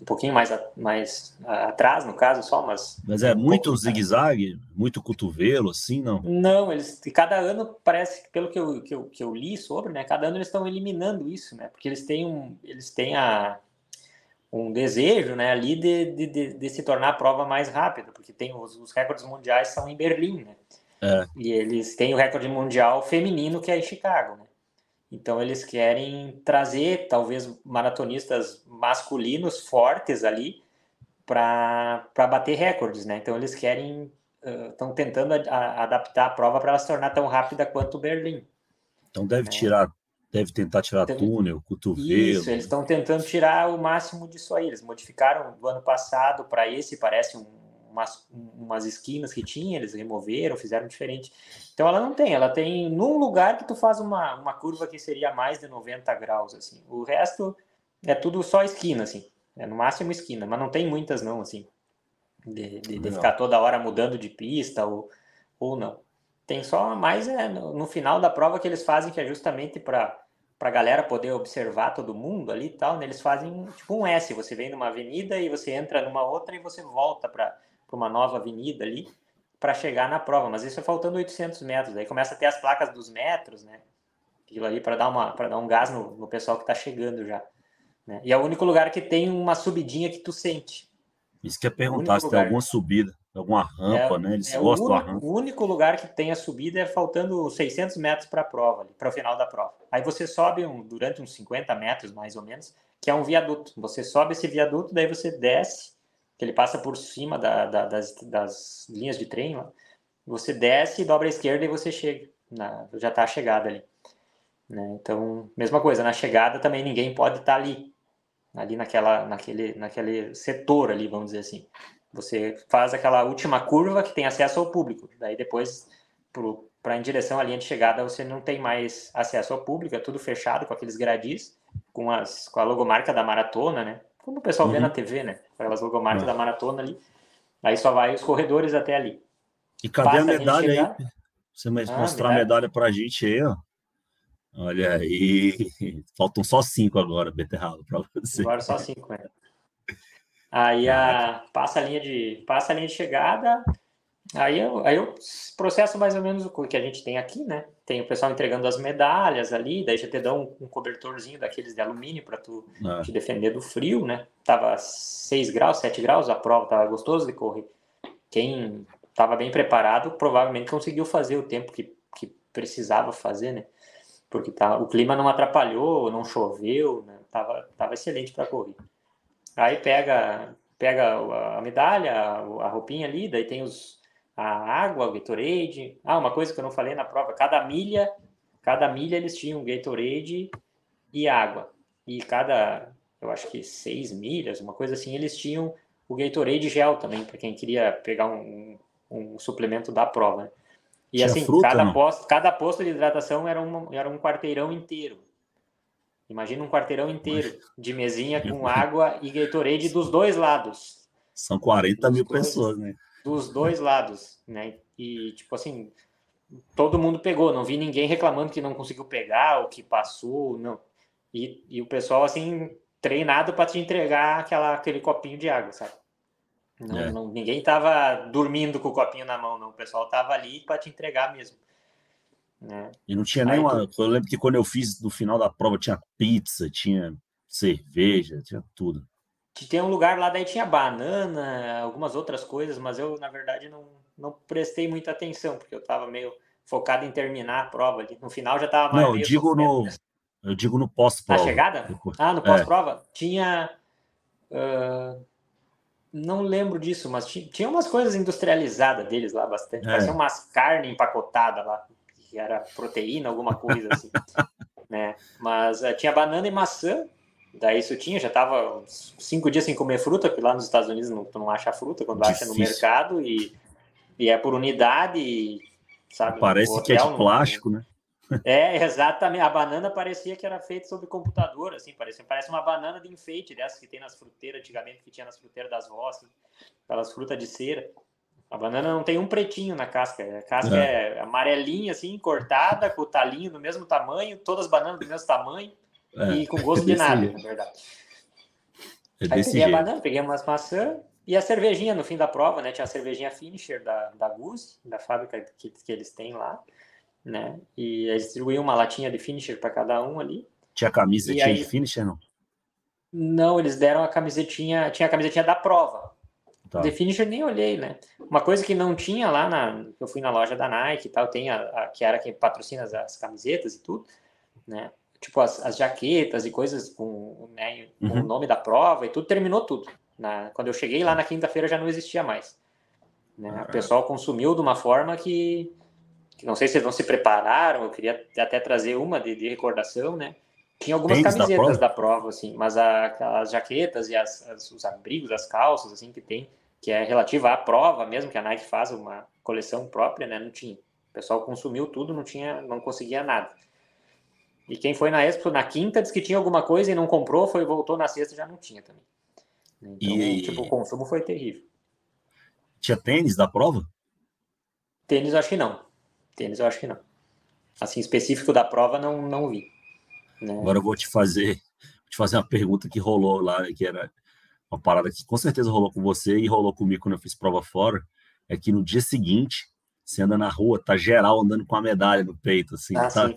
Um pouquinho mais, a, mais a, atrás, no caso, só, mas. Mas é um muito zigue-zague, muito cotovelo, assim, não? Não, eles. Cada ano parece, pelo que eu, que eu, que eu li sobre, né? Cada ano eles estão eliminando isso, né? Porque eles têm um. Eles têm a, um desejo, né, ali de, de, de, de se tornar a prova mais rápida, porque tem os, os recordes mundiais são em Berlim, né? É. E eles têm o recorde mundial feminino que é em Chicago, né? Então eles querem trazer talvez maratonistas masculinos fortes ali para bater recordes, né? Então eles querem estão uh, tentando a, a, adaptar a prova para ela se tornar tão rápida quanto Berlim. Então deve é. tirar, deve tentar tirar deve... túnel, cotovelo. Isso, eles estão tentando tirar o máximo disso aí. Eles modificaram do ano passado para esse, parece um, umas, umas esquinas que tinha, eles removeram, fizeram diferente. Então ela não tem, ela tem num lugar que tu faz uma, uma curva que seria mais de 90 graus, assim. O resto é tudo só esquina, assim. É no máximo esquina, mas não tem muitas não, assim. De, de, de ficar toda hora mudando de pista ou, ou não. Tem só mais é, no, no final da prova que eles fazem, que é justamente para para a galera poder observar todo mundo ali e tal, né? eles fazem tipo um S, você vem numa avenida e você entra numa outra e você volta para uma nova avenida ali para chegar na prova, mas isso é faltando 800 metros, aí começa a ter as placas dos metros, né? Aquilo ali para dar uma para dar um gás no, no pessoal que está chegando já. Né? E é o único lugar que tem uma subidinha que tu sente. Isso que é perguntar se tem alguma subida, alguma rampa, é, né? Eles é gostam da rampa. O único lugar que tem a subida é faltando 600 metros para a prova, para o final da prova. Aí você sobe um, durante uns 50 metros, mais ou menos, que é um viaduto. Você sobe esse viaduto, daí você desce, que ele passa por cima da, da, das, das, linhas de trem, você desce, dobra a esquerda e você chega. Na, já está a chegada ali. Né? Então, mesma coisa, na chegada também ninguém pode estar tá ali ali naquela, naquele, naquele setor ali, vamos dizer assim. Você faz aquela última curva que tem acesso ao público. Daí depois, para em direção à linha de chegada, você não tem mais acesso ao público, é tudo fechado com aqueles gradis, com, as, com a logomarca da maratona, né? Como o pessoal uhum. vê na TV, né? Aquelas logomarcas uhum. da maratona ali. Aí só vai os corredores até ali. E cadê Passa a medalha aí? Você ah, mostrar a medalha pra gente aí, ó. Olha aí, faltam só cinco agora, beterraba, para você. Agora só cinco, né? Aí a, passa, a linha de, passa a linha de chegada, aí, eu, aí eu processo mais ou menos o que a gente tem aqui, né? Tem o pessoal entregando as medalhas ali, daí já te dão um, um cobertorzinho daqueles de alumínio para tu é. te defender do frio, né? Tava 6 graus, 7 graus, a prova tava gostoso de correr. Quem estava bem preparado provavelmente conseguiu fazer o tempo que, que precisava fazer, né? porque tá, o clima não atrapalhou, não choveu, né? tava, tava excelente para correr. Aí pega, pega a medalha, a roupinha ali, daí tem os, a água, o Gatorade. Ah, uma coisa que eu não falei na prova, cada milha, cada milha eles tinham Gatorade e água. E cada, eu acho que seis milhas, uma coisa assim, eles tinham o Gatorade gel também, para quem queria pegar um, um suplemento da prova. Né? E Tinha assim, fruta, cada, posto, cada posto de hidratação era um, era um quarteirão inteiro. Imagina um quarteirão inteiro de mesinha com água e Gatorade dos dois lados. São 40 dos mil pessoas, né? Dos dois lados, né? E, tipo assim, todo mundo pegou. Não vi ninguém reclamando que não conseguiu pegar ou que passou, não. E, e o pessoal, assim, treinado para te entregar aquela, aquele copinho de água, sabe? Não, é. não, ninguém estava dormindo com o copinho na mão, não. O pessoal estava ali para te entregar mesmo. Né? E não tinha nenhuma. Tu... Eu lembro que quando eu fiz no final da prova tinha pizza, tinha cerveja, tinha tudo. Tem um lugar lá, daí tinha banana, algumas outras coisas, mas eu, na verdade, não, não prestei muita atenção, porque eu estava meio focado em terminar a prova ali. No final já estava. Não, eu digo no. Eu digo no pós-prova. Na chegada? Ah, no pós-prova? É. Tinha. Uh não lembro disso, mas tinha umas coisas industrializadas deles lá bastante. É. Parecia umas carnes empacotadas lá, que era proteína, alguma coisa assim. né? Mas uh, tinha banana e maçã, daí isso tinha, já tava cinco dias sem comer fruta, porque lá nos Estados Unidos não, tu não acha fruta quando Difícil. acha no mercado, e, e é por unidade, e, sabe? Parece que é de plástico, né? É, exatamente. A banana parecia que era feita sobre computador, assim, parece, parece uma banana de enfeite dessas que tem nas fruteiras antigamente, que tinha nas fruteiras das assim, aquelas frutas de cera. A banana não tem um pretinho na casca, a casca é, é amarelinha, assim, cortada, com o talinho do mesmo tamanho, todas as bananas do mesmo tamanho é, e com gosto é de nada, jeito. na verdade. É Aí peguei jeito. a banana, peguei umas maçãs e a cervejinha no fim da prova, né? Tinha a cervejinha finisher da, da Goose, da fábrica que, que eles têm lá né? E eles distribuíam uma latinha de finisher para cada um ali. Tinha camisetinha aí... de finisher, não? Não, eles deram a camisetinha, tinha a camisetinha da prova. Tá. De finisher nem olhei, né? Uma coisa que não tinha lá na, eu fui na loja da Nike e tal, tem a, a que era quem patrocina as, as, camisetas e tudo, né? Tipo as, as jaquetas e coisas com, né, com uhum. o nome da prova e tudo terminou tudo. Na, quando eu cheguei lá na quinta-feira já não existia mais. Né? O pessoal consumiu de uma forma que, que, não sei se eles não se prepararam, eu queria até trazer uma de, de recordação, né? Tinha algumas camisetas da prova? da prova, assim, mas a, as jaquetas e as, as, os abrigos, as calças, assim, que tem, que é relativa à prova mesmo, que a Nike faz uma coleção própria, né? Não tinha. O pessoal consumiu tudo, não tinha, não conseguia nada. E quem foi na Expo na quinta disse que tinha alguma coisa e não comprou, foi voltou na sexta já não tinha também. Então, e... tipo, o consumo foi terrível. Tinha tênis da prova? Tênis eu acho que não. Tênis eu acho que não. Assim, específico da prova, não, não vi. Né? Agora eu vou te fazer, vou te fazer uma pergunta que rolou lá, que era uma parada que com certeza rolou com você e rolou comigo quando eu fiz prova fora. É que no dia seguinte, você anda na rua, tá geral andando com a medalha no peito, assim, ah, tá?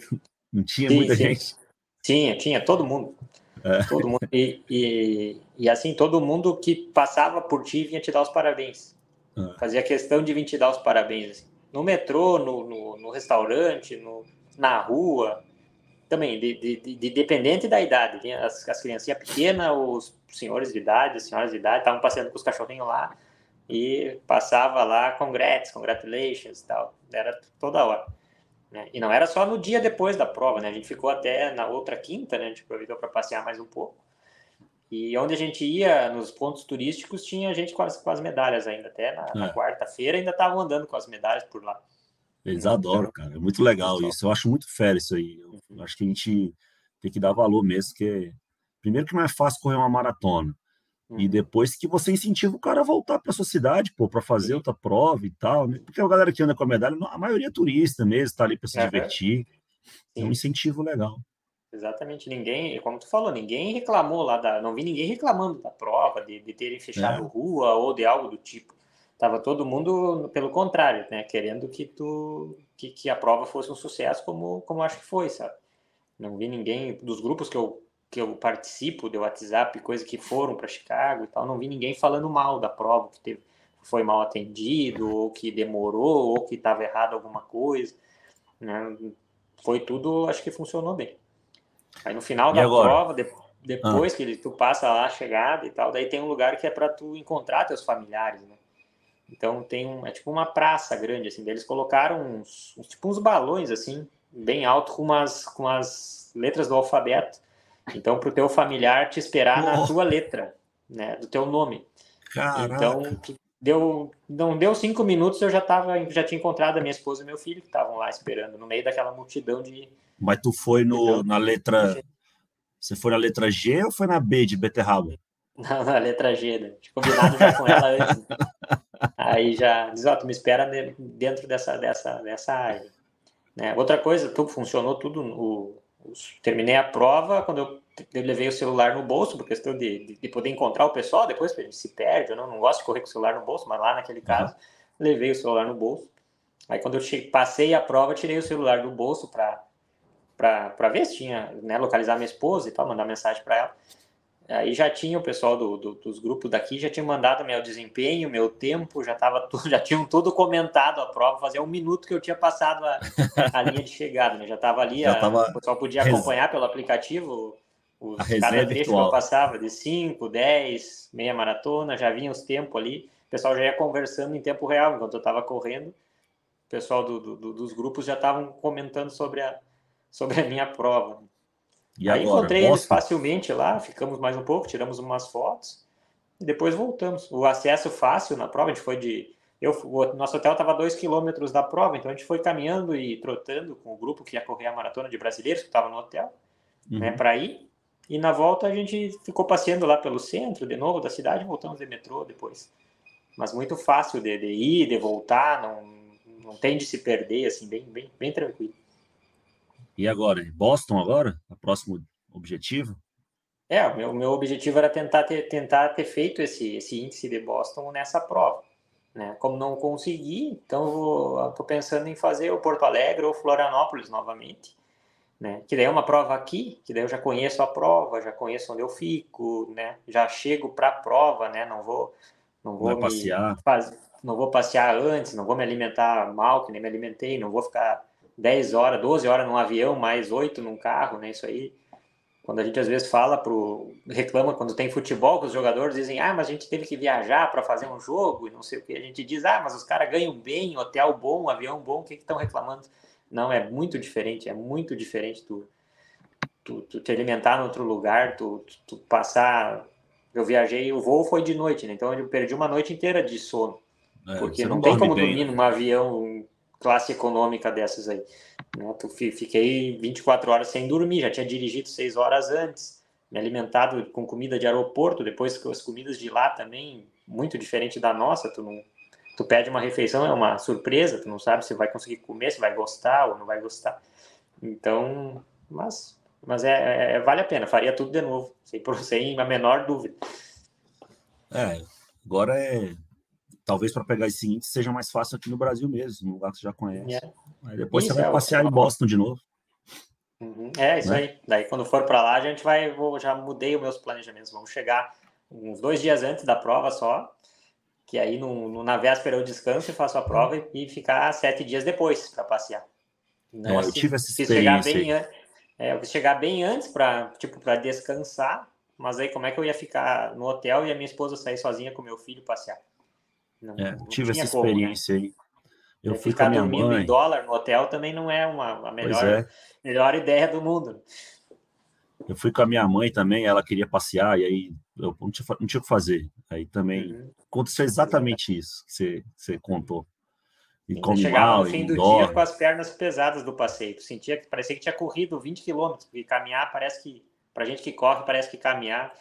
Não tinha sim, muita sim. gente. Tinha, tinha, todo mundo. É. Todo mundo. E, e, e, assim, todo mundo que passava por ti vinha te dar os parabéns. É. Fazia questão de vir te dar os parabéns. Assim. No metrô, no, no, no, restaurante, no, na rua. Também, de, de, de dependente da idade. Vinha as, as criancinhas pequenas, os senhores de idade, as senhoras de idade, estavam passeando com os cachorrinhos lá. E passava lá, congrats, congratulations e tal. Era toda hora. Né? E não era só no dia depois da prova, né? A gente ficou até na outra quinta, né? A gente aproveitou para passear mais um pouco. E onde a gente ia, nos pontos turísticos, tinha gente com as, com as medalhas ainda. Até na, é. na quarta-feira ainda estavam andando com as medalhas por lá. Eles adoram, cara. É muito legal isso. Eu acho muito fera isso aí. Eu uhum. acho que a gente tem que dar valor mesmo, que primeiro que não é fácil correr uma maratona. E uhum. depois que você incentiva o cara a voltar para sua cidade, pô, para fazer outra prova e tal, né? Porque a galera que anda com a medalha, a maioria é turista mesmo, está ali para se divertir. É um incentivo legal. Exatamente, ninguém, como tu falou, ninguém reclamou lá da, não vi ninguém reclamando da prova, de, de terem fechado é. rua ou de algo do tipo. Tava todo mundo, pelo contrário, né, querendo que tu, que, que a prova fosse um sucesso, como, como acho que foi, sabe? Não vi ninguém dos grupos que eu que eu participo de WhatsApp, coisa que foram para Chicago e tal, não vi ninguém falando mal da prova, que teve, foi mal atendido, ou que demorou, ou que estava errado alguma coisa. Né? Foi tudo, acho que funcionou bem. Aí no final e da agora? prova, de, depois ah. que tu passa lá a chegada e tal, daí tem um lugar que é para tu encontrar teus familiares, né? Então tem um, é tipo uma praça grande assim, eles colocaram uns, uns tipo uns balões assim, bem alto com umas com as letras do alfabeto então, para o teu familiar te esperar na tua letra, né, do teu nome. Caraca. Então, deu, não deu cinco minutos, eu já tava, já tinha encontrado a minha esposa e meu filho que estavam lá esperando no meio daquela multidão de. Mas tu foi no, na letra. Você foi na letra G ou foi na B de beterraba? Não, na letra G, né? Tinha combinado já com ela antes. Aí já diz, ó, tu me espera dentro dessa, dessa, dessa área. Né? Outra coisa, tudo funcionou tudo, o, terminei a prova, quando eu, eu, levei o celular no bolso, por questão de, de, de poder encontrar o pessoal depois, porque a gente se perde, eu não, não gosto de correr com o celular no bolso, mas lá naquele caso, uhum. levei o celular no bolso. Aí quando eu cheguei, passei a prova, tirei o celular do bolso para ver se tinha, né, localizar minha esposa e tal, mandar mensagem para ela. Aí já tinha o pessoal do, do, dos grupos daqui, já tinha mandado meu desempenho, meu tempo, já tava tudo, já tinham tudo comentado a prova, fazia um minuto que eu tinha passado a, a linha de chegada, né? Já estava ali, já a, tava... o pessoal podia acompanhar pelo aplicativo os cada trecho que eu passava, de 5, 10, meia maratona, já vinha os tempos ali, o pessoal já ia conversando em tempo real, enquanto eu estava correndo, o pessoal do, dos grupos já estavam comentando sobre a, sobre a minha prova. E Aí agora, encontrei eles facilmente lá, ficamos mais um pouco, tiramos umas fotos e depois voltamos. O acesso fácil na prova, a gente foi de. Eu, o nosso hotel estava a dois quilômetros da prova, então a gente foi caminhando e trotando com o grupo que ia correr a maratona de brasileiros que estava no hotel, né, uhum. né, para ir. E na volta a gente ficou passeando lá pelo centro, de novo, da cidade, voltamos de metrô depois. Mas muito fácil de, de ir, de voltar, não, não tem de se perder, assim, bem, bem, bem tranquilo. E agora? Boston agora? O próximo objetivo? É, o meu, meu objetivo era tentar ter, tentar ter feito esse, esse índice de Boston nessa prova. Né? Como não consegui, então estou pensando em fazer o Porto Alegre ou Florianópolis novamente. Né? Que daí é uma prova aqui, que daí eu já conheço a prova, já conheço onde eu fico, né? Já chego para a prova, né? Não vou, não vou Vai passear, faz, não vou passear antes, não vou me alimentar mal que nem me alimentei, não vou ficar 10 horas, 12 horas num avião, mais 8 num carro, né? Isso aí Quando a gente às vezes fala pro reclama quando tem futebol, que os jogadores dizem: "Ah, mas a gente teve que viajar para fazer um jogo" e não sei o que. A gente diz: "Ah, mas os caras ganham bem, hotel bom, avião bom, o que estão reclamando?" Não, é muito diferente, é muito diferente tu, tu, tu te alimentar em outro lugar, tu, tu, tu passar. Eu viajei, o voo foi de noite, né? Então eu perdi uma noite inteira de sono. É, porque não, não tem como bem, dormir né? num avião classe econômica dessas aí. Né? Tu, fiquei 24 horas sem dormir, já tinha dirigido 6 horas antes, me alimentado com comida de aeroporto, depois com as comidas de lá também, muito diferente da nossa, tu não tu pede uma refeição, é uma surpresa, tu não sabe se vai conseguir comer, se vai gostar ou não vai gostar. Então, mas, mas é, é, é vale a pena, faria tudo de novo, sem, sem a menor dúvida. É, agora é. Talvez para pegar esse índice seja mais fácil aqui no Brasil mesmo, no lugar que você já conhece. É. Aí depois isso, você vai é, passear em Boston de novo. Uhum. É, isso né? aí. Daí quando for para lá, a gente vai. Vou, já mudei os meus planejamentos. Vamos chegar uns dois dias antes da prova só que aí no, no, na véspera eu descanso e faço a prova e, e ficar sete dias depois para passear. Não, é, assim, eu tive essa experiência. Chegar bem, é, eu quis chegar bem antes para tipo descansar, mas aí como é que eu ia ficar no hotel e a minha esposa sair sozinha com meu filho passear? Não, é, não tive essa como, né? experiência né? aí. Eu fui ficar com a minha dormindo mãe. em dólar no hotel também não é uma a melhor, é. melhor ideia do mundo. Eu fui com a minha mãe também, ela queria passear, e aí eu não tinha, não tinha o que fazer. Aí também uhum. aconteceu exatamente isso que você, você contou. E come chegava no fim do dorme. dia com as pernas pesadas do passeio. Sentia que parecia que tinha corrido 20 quilômetros, porque caminhar parece que, pra gente que corre, parece que caminhar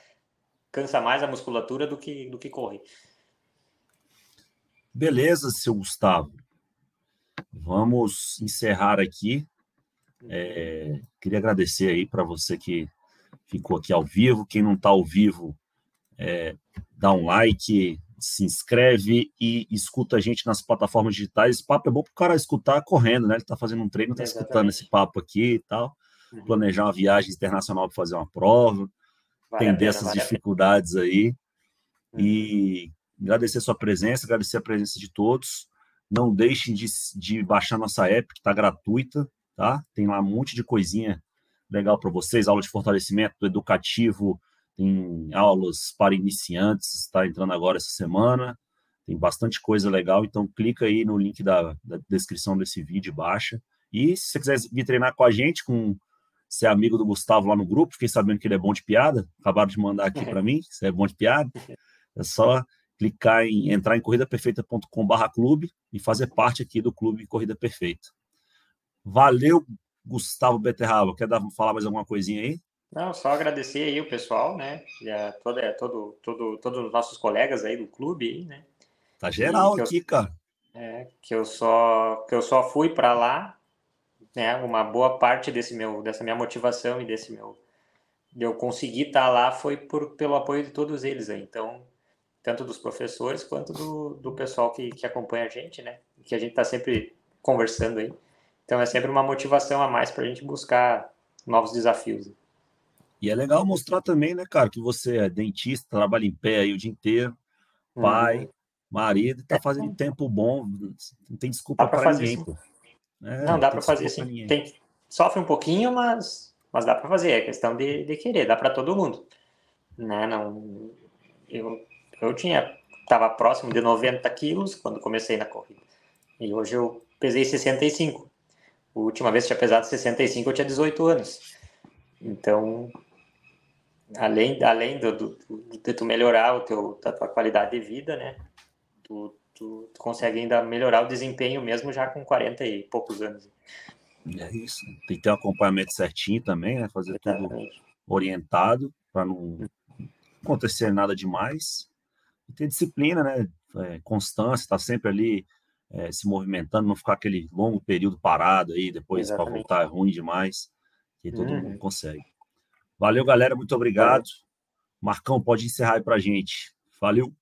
cansa mais a musculatura do que, do que correr. Beleza, seu Gustavo. Vamos encerrar aqui. É, queria agradecer aí para você que ficou aqui ao vivo. Quem não está ao vivo, é, dá um like, se inscreve e escuta a gente nas plataformas digitais. Esse papo é bom para o cara escutar correndo, né? Ele está fazendo um treino, está escutando esse papo aqui e tal. Uhum. Planejar uma viagem internacional para fazer uma prova, vale entender essas vale dificuldades aí. Uhum. E agradecer a sua presença, agradecer a presença de todos. Não deixem de, de baixar nossa app, que está gratuita, tá? Tem lá um monte de coisinha legal para vocês, aula de fortalecimento educativo, tem aulas para iniciantes, está entrando agora essa semana, tem bastante coisa legal, então clica aí no link da, da descrição desse vídeo, baixa. E se você quiser vir treinar com a gente, com ser amigo do Gustavo lá no grupo, fiquei sabendo que ele é bom de piada, acabaram de mandar aqui para mim, você é bom de piada, é só clicar em entrar em corridaperfeita.com/clube e fazer parte aqui do clube Corrida Perfeita. Valeu, Gustavo Beterraba, quer dar, falar mais alguma coisinha aí? Não, só agradecer aí o pessoal, né? E a, todo, todo, todo, todos os nossos colegas aí do clube, aí, né? Tá geral aqui, eu, cara. É, que eu só que eu só fui para lá, né? Uma boa parte desse meu dessa minha motivação e desse meu de eu conseguir estar tá lá foi por pelo apoio de todos eles aí. Então, tanto dos professores quanto do, do pessoal que, que acompanha a gente, né? Que a gente tá sempre conversando aí. Então é sempre uma motivação a mais para a gente buscar novos desafios. E é legal mostrar também, né, cara, que você é dentista, trabalha em pé aí o dia inteiro, pai, uhum. marido, tá fazendo é. tempo bom, não tem desculpa para ninguém. É, não, dá para fazer sim. Tem, sofre um pouquinho, mas, mas dá para fazer. É questão de, de querer, dá para todo mundo. Né? Não, eu, eu tinha, estava próximo de 90 quilos quando comecei na corrida. E hoje eu pesei 65. A última vez que tinha pesado 65, eu tinha 18 anos. Então, além, além do, do, de tu melhorar o teu, a tua qualidade de vida, né? Tu, tu, tu, consegue ainda melhorar o desempenho mesmo já com 40 e poucos anos. É isso. Tem que ter um acompanhamento certinho também, né? Fazer Exatamente. tudo orientado para não acontecer nada demais. E ter disciplina, né? É, constância, estar tá sempre ali é, se movimentando, não ficar aquele longo período parado aí, depois para voltar é ruim demais, que todo uhum. mundo consegue. Valeu, galera, muito obrigado. Marcão, pode encerrar aí para gente. Valeu.